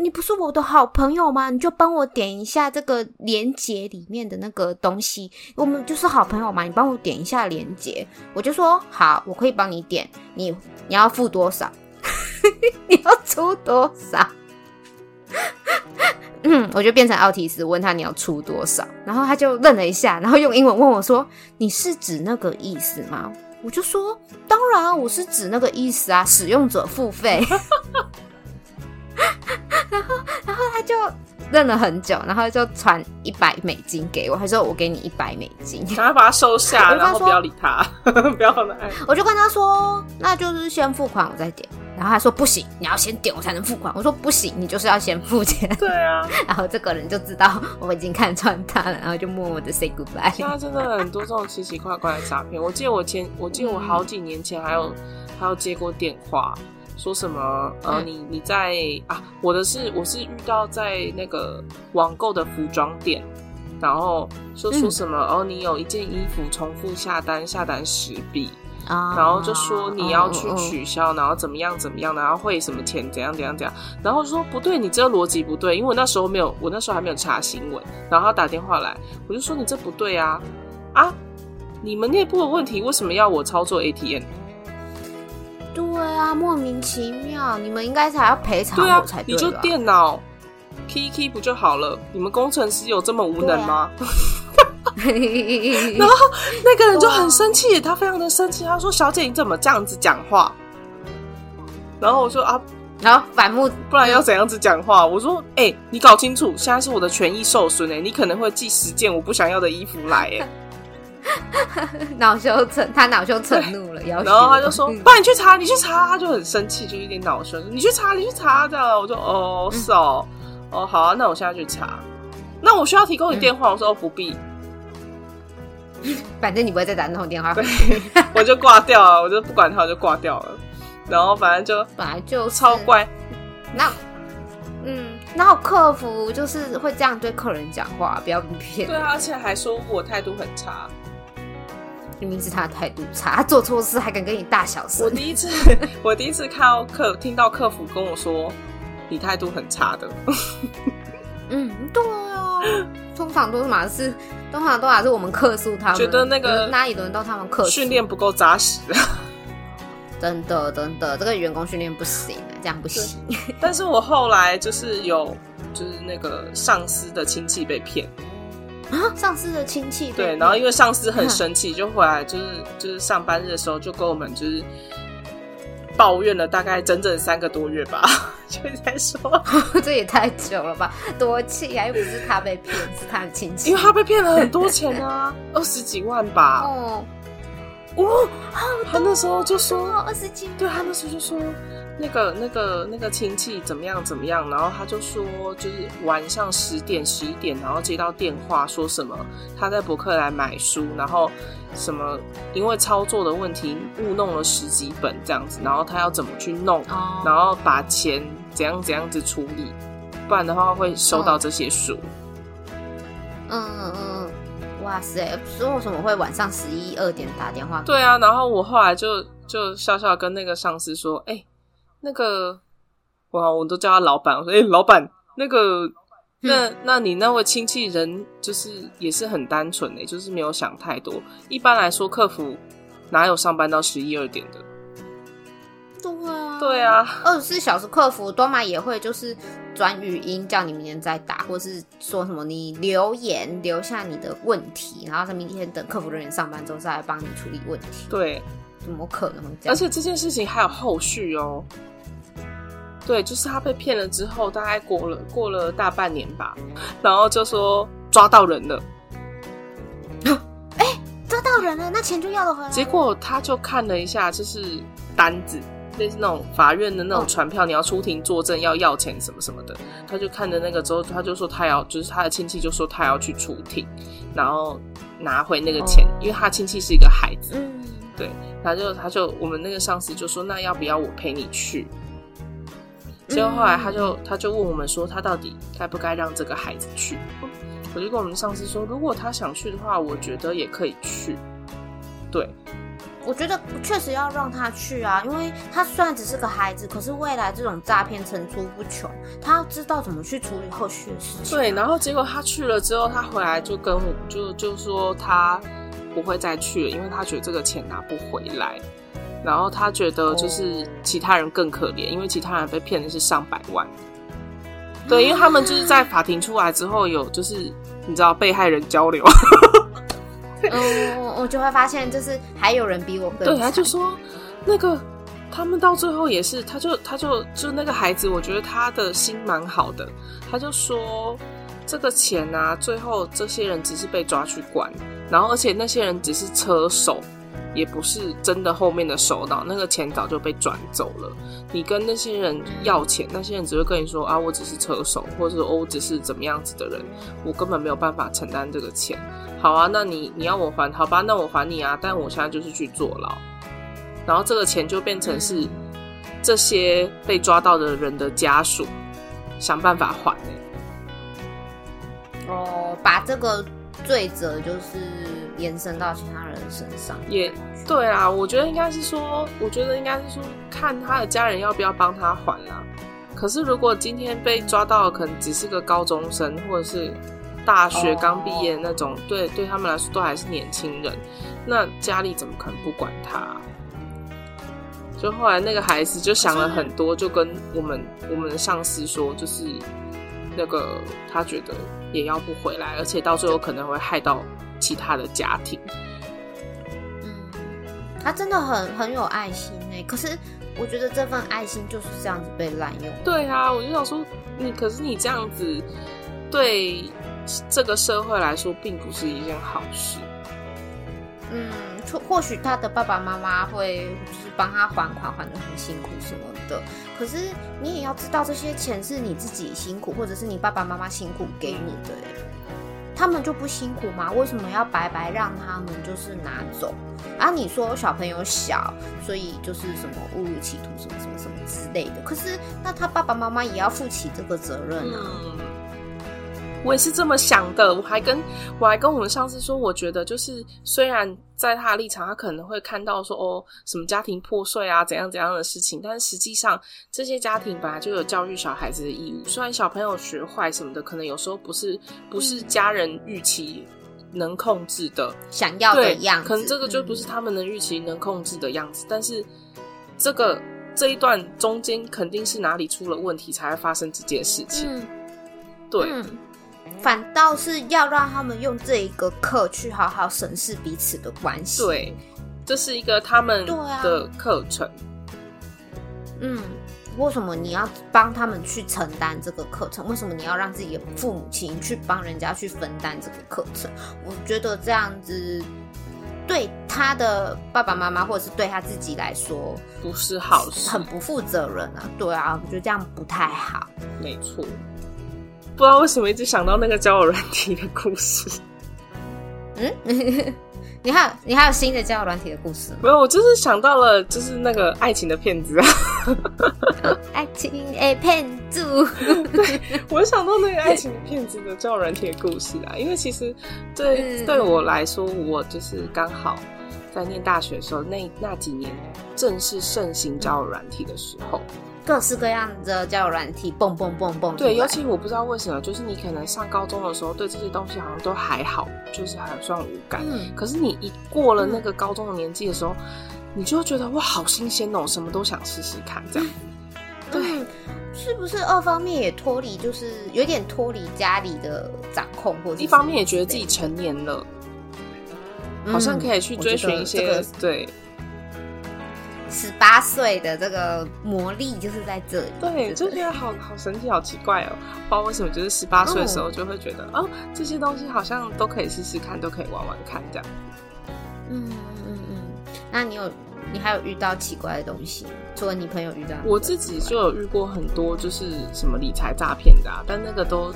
你不是我的好朋友吗？你就帮我点一下这个链接里面的那个东西。我们就是好朋友嘛，你帮我点一下链接。我就说好，我可以帮你点。你你要付多少？你要出多少？嗯，我就变成奥提斯，问他你要出多少，然后他就愣了一下，然后用英文问我说：“你是指那个意思吗？”我就说：“当然，我是指那个意思啊，使用者付费。”然后，然后他就愣了很久，然后就传一百美金给我，他说：“我给你一百美金。”赶快把它收下，然后不要理他，不要来。我就跟他说：“那就是先付款，我再点。”然后他说不行，你要先点我才能付款。我说不行，你就是要先付钱。对啊。然后这个人就知道我已经看穿他了，然后就默默的 say goodbye。现在真的很多这种奇奇怪怪的诈骗。我记得我前，我记得我好几年前还有、嗯、还有接过电话，说什么呃，嗯、你你在啊，我的是我是遇到在那个网购的服装店，然后说说什么、嗯、哦，你有一件衣服重复下单，下单十笔。然后就说你要去取消，然后怎么样怎么样，然后汇什么钱，怎样怎样怎样。然后说不对，你这个逻辑不对，因为我那时候没有，我那时候还没有查新闻。然后他打电话来，我就说你这不对啊啊！你们内部的问题为什么要我操作 ATM？对啊，莫名其妙，你们应该是还要赔偿我才对。你就电脑 key key 不就好了？你们工程师有这么无能吗？然后那个人就很生气，他非常的生气，他说：“小姐，你怎么这样子讲话？”然后我说：“啊，然后反目，不然要怎样子讲话？”我说：“哎、欸，你搞清楚，现在是我的权益受损哎，你可能会寄十件我不想要的衣服来哎。” 恼羞成他恼羞成怒了，然后他就说：“不然你去查，你去查。”他就很生气，就有点恼羞，你去查，你去查这样。我说：“哦，是哦，哦好啊，那我现在去查。那我需要提供你电话？”嗯、我说：“哦，不必。” 反正你不会再打那通电话，我就挂掉了，我就不管他，我就挂掉了。然后反正就本来就超乖。那嗯，那客服就是会这样对客人讲话，不要骗。对啊，而且还说我态度很差。明明是他的态度差，他做错事还敢跟你大小声。我第一次，我第一次看到客听到客服跟我说你态度很差的。嗯，对啊，通常都是嘛是，通常都还是我们克诉他们，觉得那个哪里轮到他们克诉，训练不够扎实。真的真的，这个员工训练不行，这样不行。但是我后来就是有，就是那个上司的亲戚被骗。啊，上司的亲戚对，然后因为上司很生气，就回来就是就是上班日的时候就跟我们就是抱怨了大概整整三个多月吧，就在说 这也太久了吧，多气啊，又不是他被骗，是他的亲戚，因为他被骗了很多钱啊，二十几万吧，哦，哦，他那时候就说二十几万，对，他那时候就说。那个、那个、那个亲戚怎么样？怎么样？然后他就说，就是晚上十点、十一点，然后接到电话，说什么他在博客来买书，然后什么因为操作的问题误弄了十几本这样子，然后他要怎么去弄，然后把钱怎样怎样子处理，不然的话会收到这些书。嗯嗯嗯，哇塞！说为什么会晚上十一二点打电话？对啊，然后我后来就就笑笑跟那个上司说，哎、欸。那个，哇，我都叫他老板。我说，哎、欸，老板，那个，那那你那位亲戚人就是也是很单纯的，就是没有想太多。一般来说，客服哪有上班到十一二点的？对啊，对啊，二十四小时客服多嘛也会就是转语音叫你明天再打，或是说什么你留言留下你的问题，然后他明天等客服人员上班之后再来帮你处理问题。对，怎么可能这样？而且这件事情还有后续哦。对，就是他被骗了之后，大概过了过了大半年吧，然后就说抓到人了。哎，抓到人了，那钱就要了回来。结果他就看了一下，就是单子，类似那种法院的那种传票，哦、你要出庭作证要要钱什么什么的。他就看着那个之后，他就说他要，就是他的亲戚就说他要去出庭，然后拿回那个钱，哦、因为他亲戚是一个孩子。嗯，对，他就他就我们那个上司就说，那要不要我陪你去？结果后来他就他就问我们说，他到底该不该让这个孩子去？我就跟我们上司说，如果他想去的话，我觉得也可以去。对，我觉得确实要让他去啊，因为他虽然只是个孩子，可是未来这种诈骗层出不穷，他要知道怎么去处理后续的事情。对，然后结果他去了之后，他回来就跟我就就说他不会再去了，因为他觉得这个钱拿不回来。然后他觉得就是其他人更可怜，oh. 因为其他人被骗的是上百万。对，因为他们就是在法庭出来之后，有就是你知道被害人交流。嗯，我就会发现就是还有人比我更。对，他就说那个他们到最后也是，他就他就就那个孩子，我觉得他的心蛮好的。他就说这个钱啊，最后这些人只是被抓去关，然后而且那些人只是车手。也不是真的后面的首脑，那个钱早就被转走了。你跟那些人要钱，那些人只会跟你说啊，我只是车手，或者说我只是怎么样子的人，我根本没有办法承担这个钱。好啊，那你你要我还，好吧，那我还你啊。但我现在就是去坐牢，然后这个钱就变成是这些被抓到的人的家属想办法还欸。哦，把这个罪责就是。延伸到其他人身上也对啊，我觉得应该是说，我觉得应该是说，看他的家人要不要帮他还啦。可是如果今天被抓到可能只是个高中生，或者是大学刚毕业那种，对、oh. 对他们来说都还是年轻人，那家里怎么可能不管他？就后来那个孩子就想了很多，就跟我们我们的上司说，就是那个他觉得也要不回来，而且到最后可能会害到。其他的家庭，嗯，他真的很很有爱心哎，可是我觉得这份爱心就是这样子被滥用。对啊，我就想说，你可是你这样子对这个社会来说，并不是一件好事。嗯，或许他的爸爸妈妈会就是帮他还款，还得很辛苦什么的。可是你也要知道，这些钱是你自己辛苦，或者是你爸爸妈妈辛苦给你的。他们就不辛苦吗？为什么要白白让他们就是拿走？啊，你说小朋友小，所以就是什么误入歧途，什么什么什么之类的。可是那他爸爸妈妈也要负起这个责任啊。我也是这么想的，我还跟我还跟我们上司说，我觉得就是虽然在他的立场，他可能会看到说哦，什么家庭破碎啊，怎样怎样的事情，但是实际上这些家庭本来就有教育小孩子的义务。虽然小朋友学坏什么的，可能有时候不是不是家人预期能控制的，想要的样子，可能这个就不是他们能预期能控制的样子。但是这个这一段中间肯定是哪里出了问题，才会发生这件事情。嗯、对。嗯反倒是要让他们用这一个课去好好审视彼此的关系。对，这是一个他们的课程。啊、嗯，为什么你要帮他们去承担这个课程？为什么你要让自己的父母亲去帮人家去分担这个课程？我觉得这样子对他的爸爸妈妈或者是对他自己来说不是好事，很不负责任啊。对啊，我觉得这样不太好。没错。不知道为什么一直想到那个交友软体的故事。嗯，你还有你还有新的交友软体的故事吗？没有，我就是想到了，就是那个爱情的骗子啊。爱情诶，骗子。对，我想到那个爱情的骗子的交友软体的故事啊，因为其实对、嗯、对我来说，我就是刚好在念大学的时候，那那几年正是盛行交友软体的时候。各式各样的交友软体，蹦蹦蹦蹦。对，尤其我不知道为什么，就是你可能上高中的时候，对这些东西好像都还好，就是还算无感。嗯。可是你一过了那个高中的年纪的时候，嗯、你就会觉得哇，好新鲜哦，什么都想试试看，这样。对、嗯，是不是二方面也脱离，就是有点脱离家里的掌控，或者一方面也觉得自己成年了，嗯、好像可以去追寻一些、这个、对。十八岁的这个魔力就是在这里，对，就觉得好好神奇，好奇怪哦。不知道为什么，就是十八岁的时候就会觉得，哦，哦，这些东西好像都可以试试看，都可以玩玩看，这样。嗯嗯嗯。那你有，你还有遇到奇怪的东西？除了你朋友遇到，我自己就有遇过很多，就是什么理财诈骗的啊，但那个都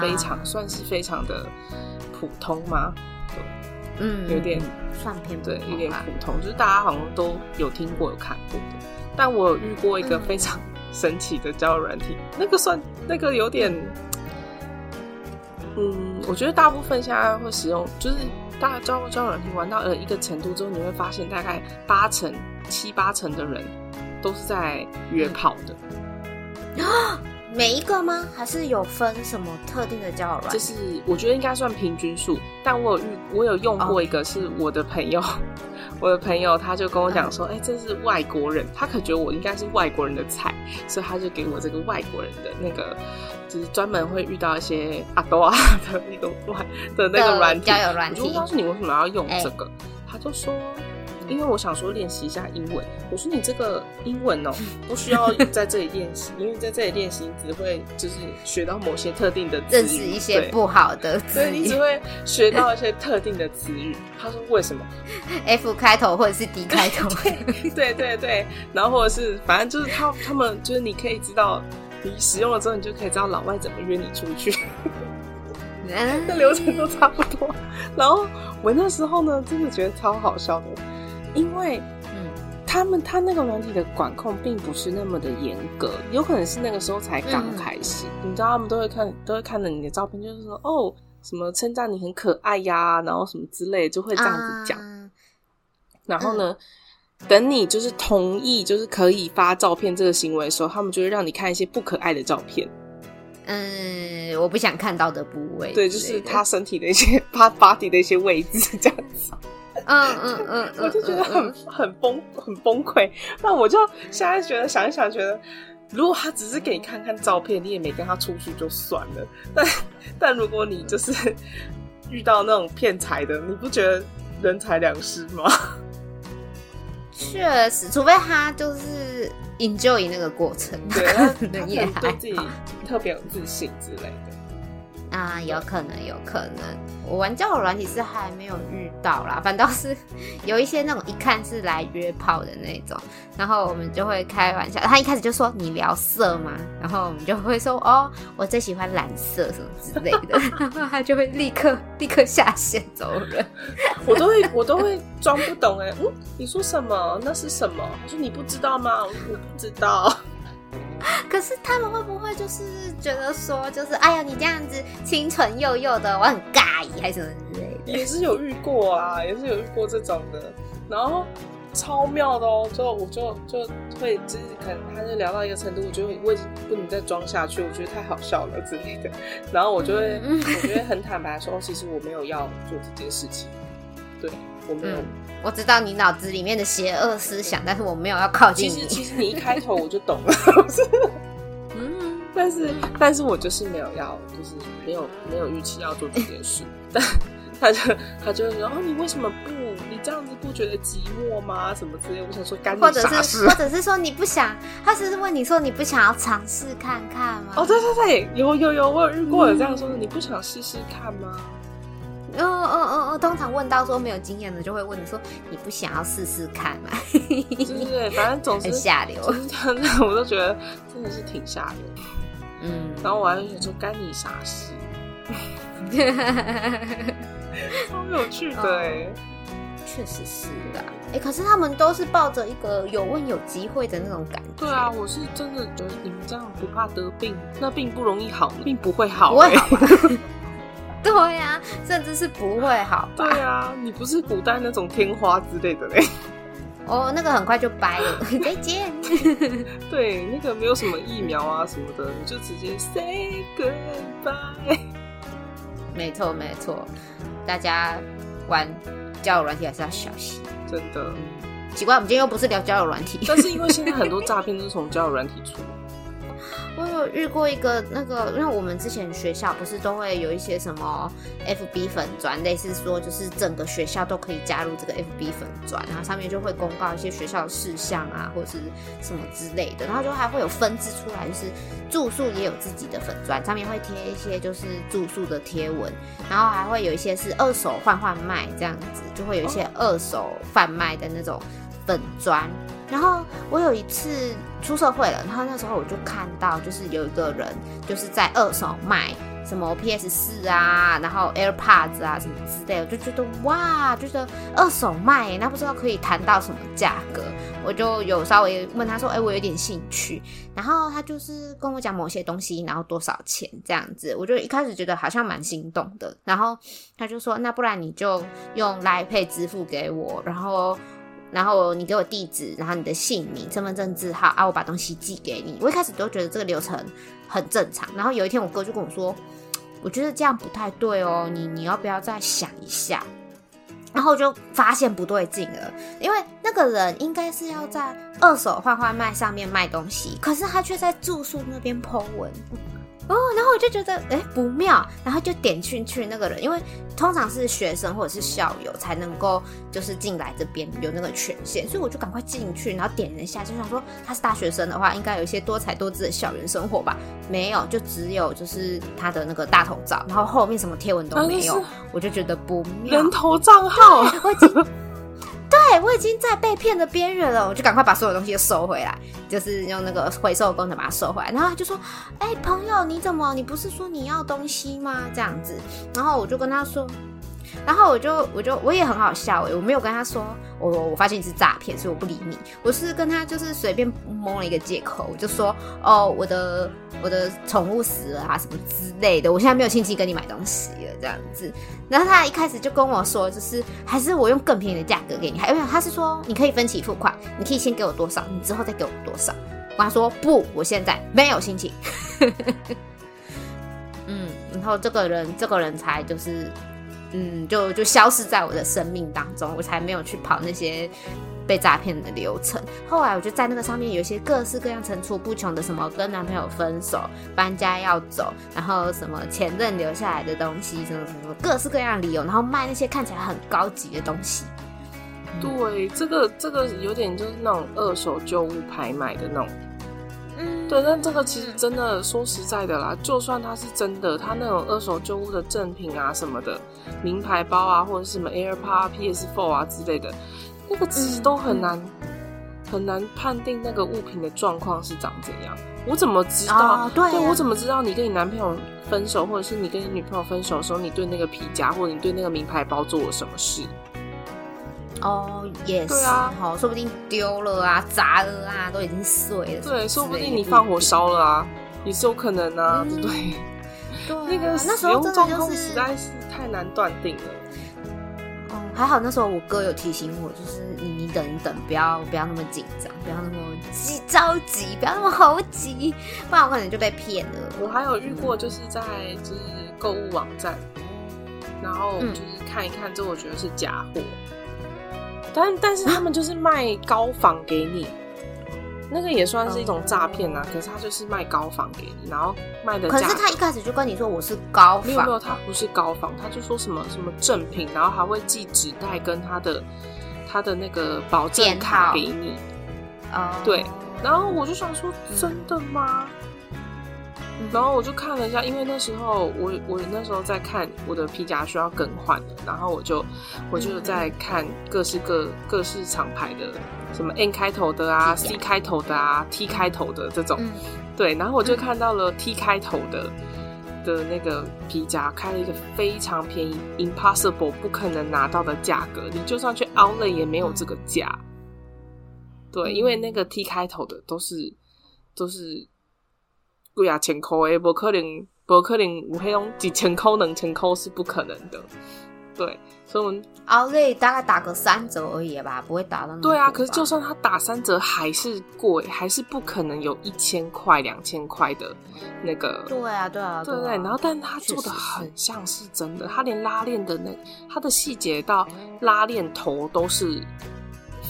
非常、啊、算是非常的普通吗？嗯，有点算偏对，有点普通，就是大家好像都有听过、有看过的。但我有遇过一个非常神奇的交友软体，嗯、那个算那个有点，嗯，我觉得大部分现在会使用，就是大家交交友软体玩到了一个程度之后，你会发现大概八成、七八成的人都是在约炮的。嗯每一个吗？还是有分什么特定的交友软体？就是我觉得应该算平均数，但我有遇，我有用过一个，是我的朋友，oh. 我的朋友他就跟我讲说，哎、欸，这是外国人，他可觉得我应该是外国人的菜，所以他就给我这个外国人的那个，就是专门会遇到一些阿多啊的那个外的那个软体交友软体。我就告诉你为什么要用这个，欸、他就说。因为我想说练习一下英文，我说你这个英文哦，不需要在这里练习，因为在这里练习只会就是学到某些特定的词语，认识一些不好的词语，对，你只会学到一些特定的词语。他说为什么？F 开头或者是 D 开头？对对对，然后或者是反正就是他他们就是你可以知道，你使用了之后，你就可以知道老外怎么约你出去，那流程都差不多。然后我那时候呢，真的觉得超好笑的。因为，嗯，他们他那个软体的管控并不是那么的严格，有可能是那个时候才刚开始。嗯、你知道，他们都会看，都会看着你的照片，就是说，哦，什么称赞你很可爱呀，然后什么之类，就会这样子讲。啊、然后呢，嗯、等你就是同意，就是可以发照片这个行为的时候，他们就会让你看一些不可爱的照片。嗯，我不想看到的部位，对，就是他身体的一些 他 body 的一些位置，这样子。嗯嗯嗯，我就觉得很很崩很崩溃。那我就现在觉得想一想，觉得如果他只是给你看看照片，你也没跟他出去就算了。但但如果你就是遇到那种骗财的，你不觉得人财两失吗？确实，除非他就是 enjoy 那个过程，对，他可能对自己特别有自信之类的。啊，有可能，有可能。我玩交友软体是还没有遇到啦，反倒是有一些那种一看是来约炮的那种，然后我们就会开玩笑。他一开始就说你聊色吗？然后我们就会说哦，我最喜欢蓝色什么之类的，然 后他就会立刻立刻下线走人。我都会我都会装不懂哎，嗯，你说什么？那是什么？他说你不知道吗？我不知道。可是他们会不会就是觉得说，就是哎呀，你这样子清纯幼幼的，我很尬意，还是什么之类的？也是有遇过啊，也是有遇过这种的，然后超妙的哦，就我就就会就是可能他就聊到一个程度，我就会我已经不能再装下去，我觉得太好笑了之类的，然后我就会我觉得很坦白说，其实我没有要做这件事情，对我没有。嗯我知道你脑子里面的邪恶思想，但是我没有要靠近你。其实，其实你一开头 我就懂了，嗯，但是，但是我就是没有要，就是没有没有预期要做这件事。但他就他就说：“哦，你为什么不？你这样子不觉得寂寞吗？什么之类？”我想说，干你啥事？或者是，或者是说你不想？他只是问你说你不想要尝试看看吗？哦，对对对，有有有，我有遇过有这样说的，嗯、你不想试试看吗？嗯嗯嗯嗯，通常问到说没有经验的，就会问你说，你不想要试试看嘛？对对对，反正总是很下流，就是这样，我都觉得真的是挺下流。嗯，然后我还想说干你啥事？超有趣的哎，确实是的。哎，可是他们都是抱着一个有问有机会的那种感觉。对啊，我是真的觉得你们这样不怕得病，那病不容易好，病不会好，不会好吧？对呀、啊，甚至是不会好。对啊，你不是古代那种天花之类的嘞。哦，那个很快就掰了，再见。对，那个没有什么疫苗啊什么的，你就直接 say goodbye。没错没错，大家玩交友软体还是要小心，真的。奇怪，我们今天又不是聊交友软体，但是因为现在很多诈骗都是从交友软体出。我有遇过一个那个，因为我们之前学校不是都会有一些什么 FB 粉砖，类似说就是整个学校都可以加入这个 FB 粉砖，然后上面就会公告一些学校的事项啊，或者是什么之类的，然后就还会有分支出来，就是住宿也有自己的粉砖，上面会贴一些就是住宿的贴文，然后还会有一些是二手换换卖这样子，就会有一些二手贩卖的那种粉砖。然后我有一次出社会了，然后那时候我就看到，就是有一个人就是在二手卖什么 PS 四啊，然后 AirPods 啊什么之类，我就觉得哇，就是二手卖，那不知道可以谈到什么价格，我就有稍微问他说，哎，我有点兴趣，然后他就是跟我讲某些东西，然后多少钱这样子，我就一开始觉得好像蛮心动的，然后他就说，那不然你就用 l i p a y 支付给我，然后。然后你给我地址，然后你的姓名、身份证字号啊，我把东西寄给你。我一开始都觉得这个流程很正常。然后有一天我哥就跟我说，我觉得这样不太对哦，你你要不要再想一下？然后我就发现不对劲了，因为那个人应该是要在二手换换卖上面卖东西，可是他却在住宿那边 po 文。哦，然后我就觉得哎不妙，然后就点进去那个人，因为通常是学生或者是校友才能够就是进来这边有那个权限，所以我就赶快进去，然后点了一下，就想说他是大学生的话，应该有一些多才多姿的校园生活吧？没有，就只有就是他的那个大头照，然后后面什么贴文都没有，我就觉得不妙。人头账号，对我已经在被骗的边缘了，我就赶快把所有东西都收回来。就是用那个回收功能把它收回来，然后他就说：“哎、朋友，你怎么？你不是说你要东西吗？这样子。”然后我就跟他说。然后我就我就我也很好笑诶，我没有跟他说我我发现你是诈骗，所以我不理你。我是跟他就是随便蒙了一个借口，我就说哦，我的我的宠物死了啊什么之类的，我现在没有心情跟你买东西了这样子。然后他一开始就跟我说，就是还是我用更便宜的价格给你，还因为他是说你可以分期付款，你可以先给我多少，你之后再给我多少。我跟他说不，我现在没有心情。嗯，然后这个人这个人才就是。嗯，就就消失在我的生命当中，我才没有去跑那些被诈骗的流程。后来我就在那个上面有一些各式各样层出不穷的，什么跟男朋友分手、搬家要走，然后什么前任留下来的东西，什么什么各式各样的理由，然后卖那些看起来很高级的东西。对，这个这个有点就是那种二手旧物拍卖的那种嗯，对，但这个其实真的说实在的啦，就算它是真的，它那种二手旧物的赠品啊什么的，名牌包啊，或者是什么 AirPod、PS4 啊之类的，那个其实都很难、嗯、很难判定那个物品的状况是长怎样。我怎么知道？哦、对、啊，对，我怎么知道你跟你男朋友分手，或者是你跟你女朋友分手的时候，你对那个皮夹或者你对那个名牌包做了什么事？哦，也是，啊，好，说不定丢了啊，砸了啊，都已经碎了。对，说不定你放火烧了啊，也是有可能啊，对不对？对，那个使用状况实在是太难断定了。哦，还好那时候我哥有提醒我，就是你你等一等，不要不要那么紧张，不要那么急着急，不要那么猴急，不然我可能就被骗了。我还有遇过，就是在就是购物网站，然后就是看一看，之后我觉得是假货。但但是他们就是卖高仿给你，那个也算是一种诈骗啊。可是他就是卖高仿给你，然后卖的。可是他一开始就跟你说我是高仿，没有没有，他不是高仿，他就说什么什么正品，然后还会寄纸袋跟他的他的那个保证卡给你。啊，对，然后我就想说，真的吗？然后我就看了一下，因为那时候我我那时候在看我的皮夹需要更换的，然后我就我就在看各式各各式厂牌的，什么 N 开头的啊，C 开头的啊，T 开头的这种，对，然后我就看到了 T 开头的的那个皮夹，开了一个非常便宜，Impossible 不可能拿到的价格，你就算去 Outlet 也没有这个价，对，因为那个 T 开头的都是都是。贵啊，千块诶，不可能，不可能，有那种几千块、两千块是不可能的。对，所以我们奥莱大概打个三折而已吧，不会打到。对啊，可是就算他打三折，还是贵，还是不可能有一千块、两千块的那个。对啊，对啊，对对，对。然后，但他做的很像是真的，他连拉链的那他的细节到拉链头都是。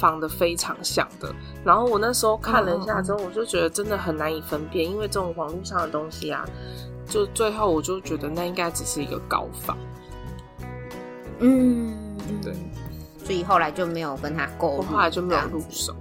仿的非常像的，然后我那时候看了一下之后，我就觉得真的很难以分辨，因为这种网络上的东西啊，就最后我就觉得那应该只是一个高仿。嗯，对，所以后来就没有跟他购，我后来就没有入手。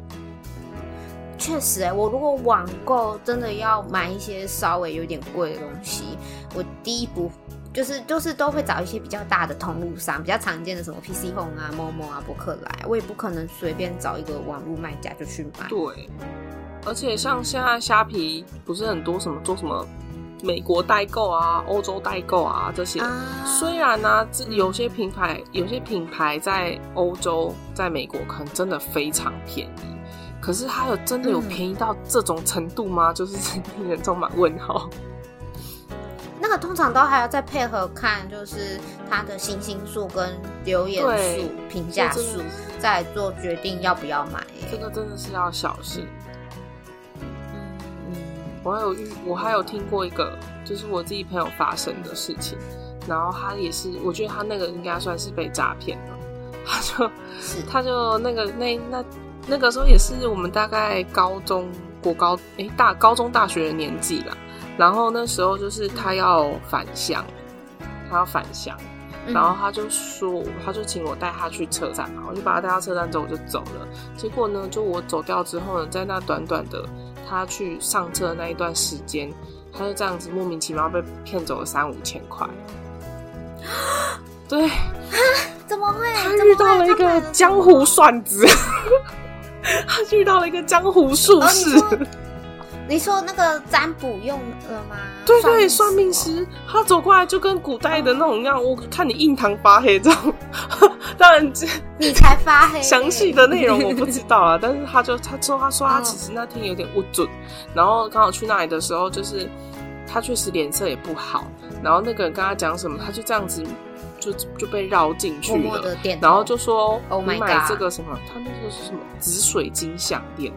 确实、欸，哎，我如果网购真的要买一些稍微有点贵的东西，我第一步。就是就是都会找一些比较大的通路商，比较常见的什么 PC Home 啊、Momo 啊、博客来，我也不可能随便找一个网络卖家就去买。对，而且像现在虾皮不是很多什么做什么美国代购啊、欧洲代购啊这些，啊、虽然呢、啊，有些品牌有些品牌在欧洲、在美国可能真的非常便宜，可是它有真的有便宜到这种程度吗？嗯、就是 令人充满问号。那个通常都还要再配合看，就是它的星星数跟留言数、评价数，再做决定要不要买。这个真的是要小心。嗯，我还有遇，我还有听过一个，就是我自己朋友发生的事情，然后他也是，我觉得他那个应该算是被诈骗了。他就，他就那个那那那个时候也是我们大概高中国高哎、欸、大高中大学的年纪啦。然后那时候就是他要返乡，他要返乡，然后他就说，他就请我带他去车站嘛，我就把他带到车站之后我就走了。结果呢，就我走掉之后呢，在那短短的他去上车的那一段时间，他就这样子莫名其妙被骗走了三五千块。对，怎么会？他遇到了一个江湖算子，他遇到了一个江湖术士。哦你说那个占卜用了吗？对对，算命师他走过来就跟古代的那种样，我看你印堂发黑这样。当然，你才发黑。详细的内容我不知道啊，但是他就他说他说他其实那天有点不准，然后刚好去那里的时候，就是他确实脸色也不好，然后那个人跟他讲什么，他就这样子就就被绕进去了，然后就说你买这个什么，他那个是什么紫水晶项链。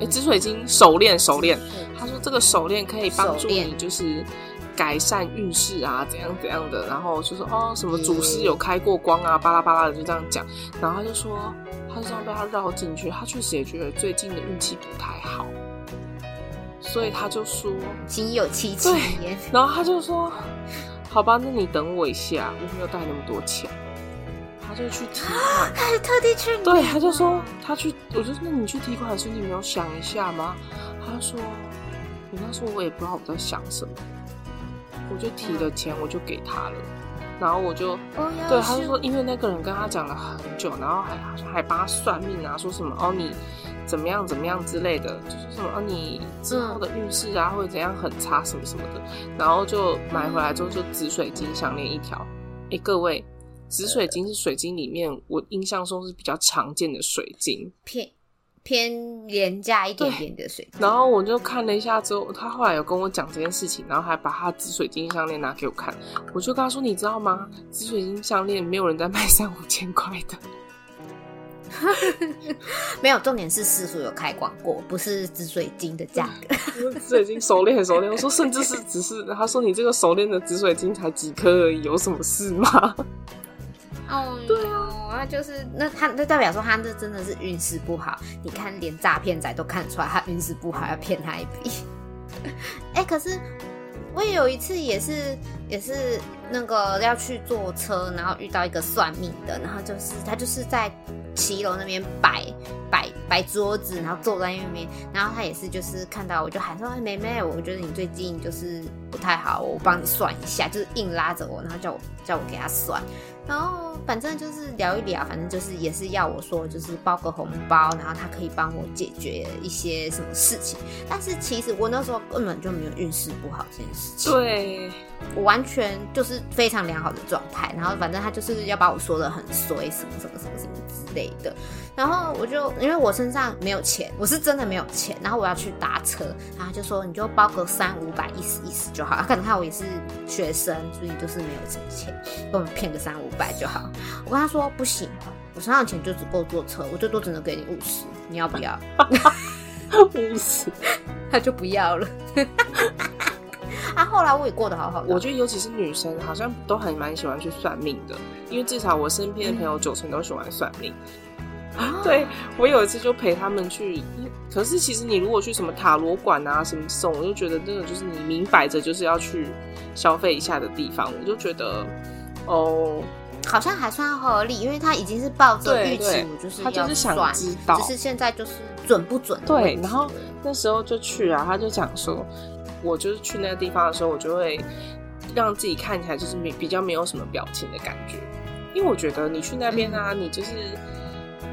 哎，紫水晶手链，手链。他说这个手链可以帮助你，就是改善运势啊，怎样怎样的。然后就说哦，什么祖师有开过光啊，巴拉巴拉的就这样讲。然后他就说，他就这样被他绕进去，他确实也觉得最近的运气不太好，所以他就说心有戚戚焉。然后他就说，好吧，那你等我一下，我没有带那么多钱。他就去提款，他还特地去。对，他就说他去，我就说那你去提款的时候，你没有想一下吗？他说，我那时候我也不知道我在想什么，我就提了钱，我就给他了。然后我就对他就说，因为那个人跟他讲了很久，然后还好像还帮他算命啊，说什么哦你怎么样怎么样之类的，就是什么哦你之后的运势啊会怎样很差什么什么的，然后就买回来之后就紫水晶项链一条。哎，各位，紫水晶是水晶里面我印象中是比较常见的水晶。偏偏廉价一点点的水晶，然后我就看了一下之后，他后来有跟我讲这件事情，然后还把他紫水晶项链拿给我看，我就跟他说：“你知道吗？紫水晶项链没有人在卖三五千块的。”没有，重点是师傅有开广过，不是紫水晶的价格。紫水晶手链，手链。我说，甚至是只是他说你这个手链的紫水晶才几颗而已，有什么事吗？哦，对啊，那就是那他那代表说他那真的是运势不好。你看，连诈骗仔都看出来他运势不好，要骗他一笔。哎、欸，可是我也有一次也是也是那个要去坐车，然后遇到一个算命的，然后就是他就是在骑楼那边摆摆摆桌子，然后坐在那边，然后他也是就是看到我就喊说：“哎，妹妹，我觉得你最近就是不太好，我帮你算一下。”就是硬拉着我，然后叫我叫我给他算。然后反正就是聊一聊，反正就是也是要我说，就是包个红包，然后他可以帮我解决一些什么事情。但是其实我那时候根本就没有运势不好这件事情，对，我完全就是非常良好的状态。然后反正他就是要把我说的很衰，什么什么什么什么之类的。然后我就因为我身上没有钱，我是真的没有钱。然后我要去搭车，然后他就说你就包个三五百，意思意思就好。他可能看我也是学生，所以就是没有什么钱，给我们骗个三五百就好。我跟他说不行，我身上钱就只够坐车，我最多只能给你五十，你要不要？五十，他就不要了。啊，后来我也过得好好的。我觉得尤其是女生，好像都很蛮喜欢去算命的，因为至少我身边的朋友九成都喜欢算命。对，我有一次就陪他们去，可是其实你如果去什么塔罗馆啊什么这种，我就觉得那个就是你明摆着就是要去消费一下的地方，我就觉得哦，好像还算合理，因为他已经是抱着预期，我就是他就是想知道，只是现在就是准不准。对，然后那时候就去啊，他就讲说，我就是去那个地方的时候，我就会让自己看起来就是没比较没有什么表情的感觉，因为我觉得你去那边啊，嗯、你就是。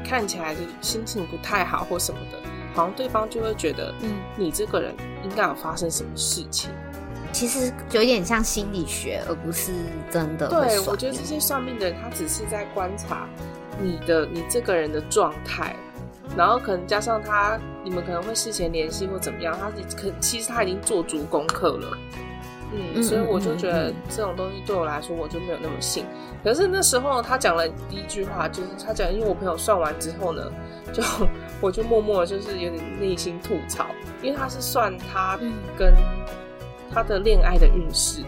看起来就心情不太好或什么的，好像对方就会觉得，嗯，你这个人应该有发生什么事情。其实有点像心理学，而不是真的。对，我觉得这些算命的人，他只是在观察你的你这个人的状态，然后可能加上他，你们可能会事前联系或怎么样，他可其实他已经做足功课了。嗯，所以我就觉得这种东西对我来说，我就没有那么信。可是那时候他讲了第一句话，就是他讲，因为我朋友算完之后呢，就 我就默默的就是有点内心吐槽，因为他是算他跟他的恋爱的运势，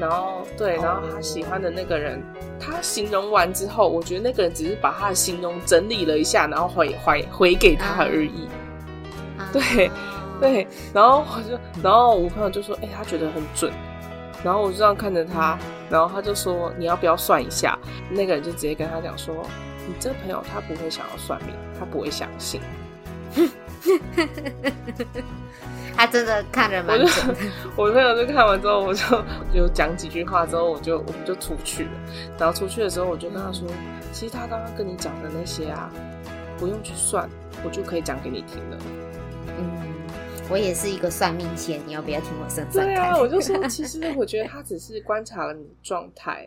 然后对，然后他喜欢的那个人，他形容完之后，我觉得那个人只是把他的形容整理了一下，然后回回回给他而已。对。对，然后我就，然后我朋友就说：“哎、欸，他觉得很准。”然后我就这样看着他，然后他就说：“你要不要算一下？”那个人就直接跟他讲说：“你这朋友他不会想要算命，他不会相信。”他真的看着蛮准的。我朋友就看完之后，我就有讲几句话之后，我就我们就出去了。然后出去的时候，我就跟他说：“其实他刚刚跟你讲的那些啊，不用去算，我就可以讲给你听了。”嗯。我也是一个算命仙，你要不要听我算算看？对啊，我就说，其实我觉得他只是观察了你的状态，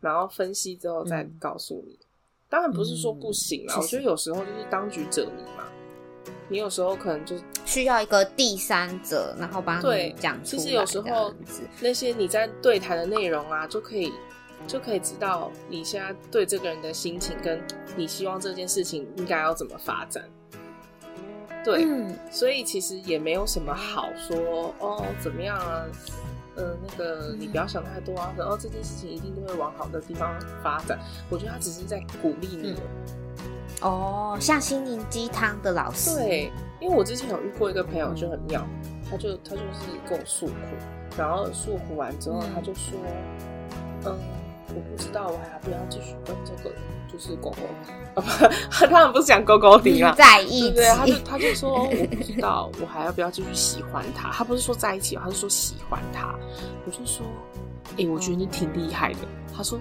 然后分析之后再告诉你。嗯、当然不是说不行啊，嗯、我觉得有时候就是当局者迷嘛。你有时候可能就需要一个第三者，然后帮你讲出来。其实有时候那些你在对谈的内容啊，就可以就可以知道你现在对这个人的心情，跟你希望这件事情应该要怎么发展。对，嗯、所以其实也没有什么好说哦，怎么样啊？呃，那个你不要想太多啊，然后、这件事情一定都会往好的地方发展。我觉得他只是在鼓励你、嗯。哦，像心灵鸡汤的老师。对，因为我之前有遇过一个朋友就很妙，他就他就是跟我诉苦，然后诉苦完之后他就说，嗯，嗯，我不知道我还要不要继续跟这个就是狗狗，他们不是讲狗狗迪吗？在一起，对，他就他就说我不知道我还要不要继续喜欢他，他不是说在一起，他是说喜欢他。我就说，哎、欸，我觉得你挺厉害的。他说，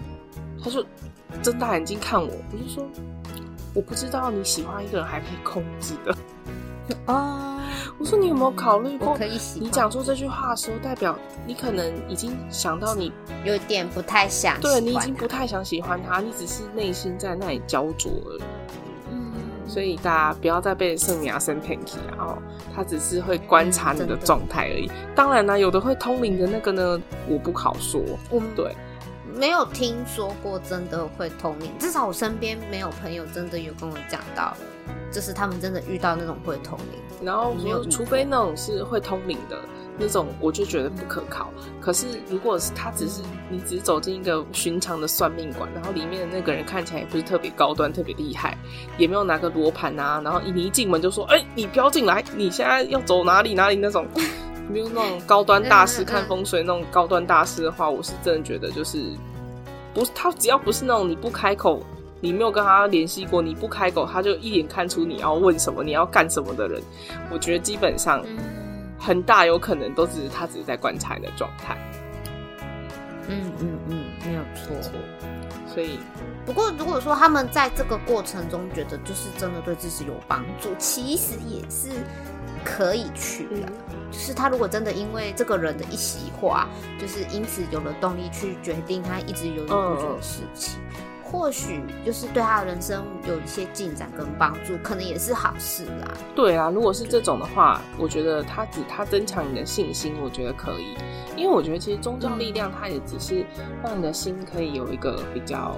他说睁大眼睛看我，我就说，我不知道你喜欢一个人还可以控制的。哦，我说你有没有考虑过？可以喜欢。你讲出这句话的时候，代表你可能已经想到你有点不太想，对，你已经不太想喜欢他，你只是内心在那里焦灼而已。嗯，所以大家不要再被圣米亚森骗去啊！哦，他只是会观察你的状态而已。嗯，当然呢，有的会通灵的那个呢，我不好说。嗯，对，没有听说过真的会通灵，至少我身边没有朋友真的有跟我讲到。就是他们真的遇到那种会通灵，然后没有，除非那种是会通灵的那种，我就觉得不可靠。可是如果是他只是你只是走进一个寻常的算命馆，然后里面的那个人看起来也不是特别高端、特别厉害，也没有拿个罗盘啊，然后你一进门就说：“哎、欸，你飘进来，你现在要走哪里哪里？”那种没有那种高端大师看风水那种高端大师的话，我是真的觉得就是不是他，只要不是那种你不开口。你没有跟他联系过，你不开口，他就一眼看出你要问什么，你要干什么的人。我觉得基本上很大有可能都只是他只是在观察你的状态。嗯嗯嗯，没有错。所以，不过如果说他们在这个过程中觉得就是真的对自己有帮助，其实也是可以去的。嗯、就是他如果真的因为这个人的一席话，就是因此有了动力去决定他一直犹豫不决的事情。嗯或许就是对他的人生有一些进展跟帮助，可能也是好事啦。对啊，如果是这种的话，我觉得他只他增强你的信心，我觉得可以。因为我觉得其实宗教力量它也只是让你的心可以有一个比较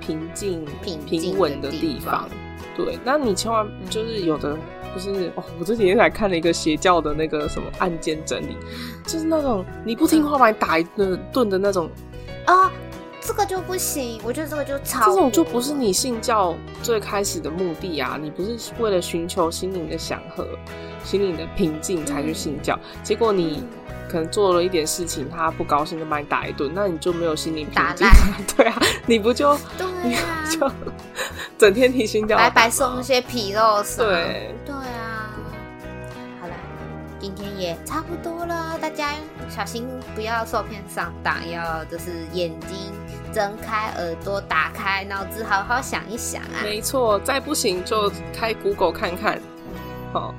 平静、平平稳的地方。对，那你千万就是有的就是哦，我这几天才看了一个邪教的那个什么案件整理，就是那种你不听话把你打一顿的那种啊。这个就不行，我觉得这个就超。这种就不是你信教最开始的目的啊！你不是为了寻求心灵的祥和、心灵的平静才去信教，嗯、结果你可能做了一点事情，他不高兴就把你打一顿，那你就没有心灵平静。对啊，你不就对啊，就整天提心吊胆，白白送一些皮肉是对对啊。好了，今天也差不多了，大家小心不要受骗上当，要就是眼睛。睁开耳朵，打开脑子，好好想一想啊！没错，再不行就开 Google 看看。好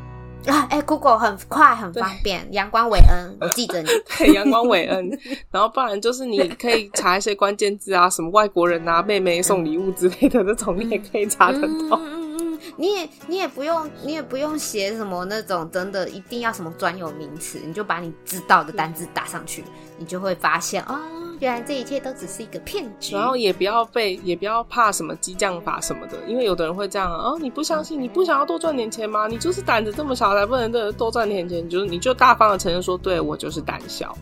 啊，哎、欸、，Google 很快很方便。阳光韦恩，我 记着你。对，阳光韦恩。然后不然就是你可以查一些关键字啊，什么外国人啊，妹妹送礼物之类的这种，你也可以查得到。嗯嗯嗯，你也你也不用你也不用写什么那种真的一定要什么专有名词，你就把你知道的单字打上去，你就会发现哦。原来这一切都只是一个骗局，然后也不要被，也不要怕什么激将法什么的，因为有的人会这样啊，你不相信，你不想要多赚点钱吗？你就是胆子这么小，才不能多赚点钱，就是你就大方的承认说，对，我就是胆小。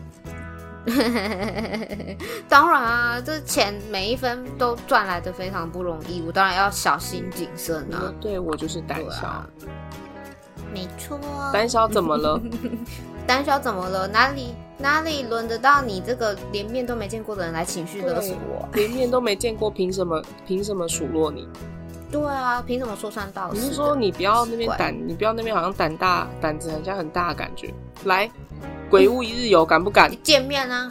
当然啊，这钱每一分都赚来的非常不容易，我当然要小心谨慎啊。对，我就是胆小，啊、没错。胆小怎么了？胆小怎么了？哪里？哪里轮得到你这个连面都没见过的人来情绪勒索我？连面都没见过，凭什么？凭什么数落你？对啊，凭什么说三道四？你是说你不要那边胆，你不要那边好像胆大，胆子很像很大的感觉。来，鬼屋一日游，敢不敢？见面啊，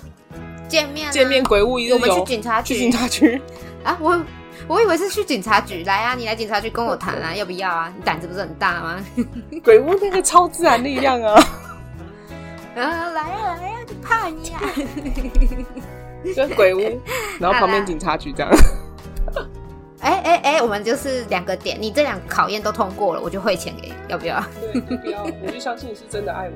见面，见面，鬼屋一日游，我们去警察局，去警察局啊！我我以为是去警察局，来啊，你来警察局跟我谈啊，要不要啊？你胆子不是很大吗？鬼屋那个超自然力量啊！啊，来呀来呀，就怕你啊！跟鬼屋，然后旁边警察局这样。哎哎哎，我们就是两个点，你这两个考验都通过了，我就汇钱给你，要不要？对，不要，我就相信你是真的爱我。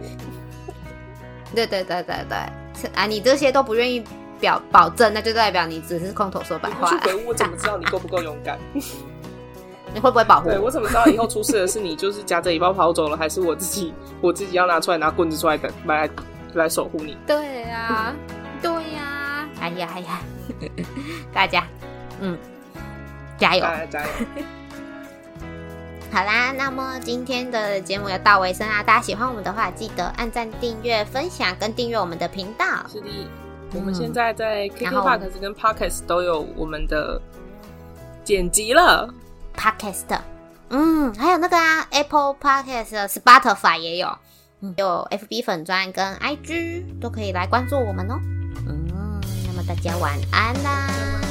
对对对对对，啊，你这些都不愿意表保证，那就代表你只是空头说白话。去鬼屋，我怎么知道你够不够勇敢？你会不会保护我？对，我怎么知道以后出事的是你，就是夹着尾巴跑走了，还是我自己？我自己要拿出来拿棍子出来等来来守护你？对呀、啊，对呀、啊，哎呀哎呀，大家，嗯，加油，加油！好啦，那么今天的节目要到尾声啦，大家喜欢我们的话，记得按赞、订阅、分享跟订阅我们的频道。是的。我们现在在 KKBOX 跟 Podcast 都有我们的剪辑了，Podcast，嗯，还有那个啊，Apple Podcast、Spotify 也有，嗯。有 FB 粉专跟 IG 都可以来关注我们哦。嗯，那么大家晚安啦，晚安。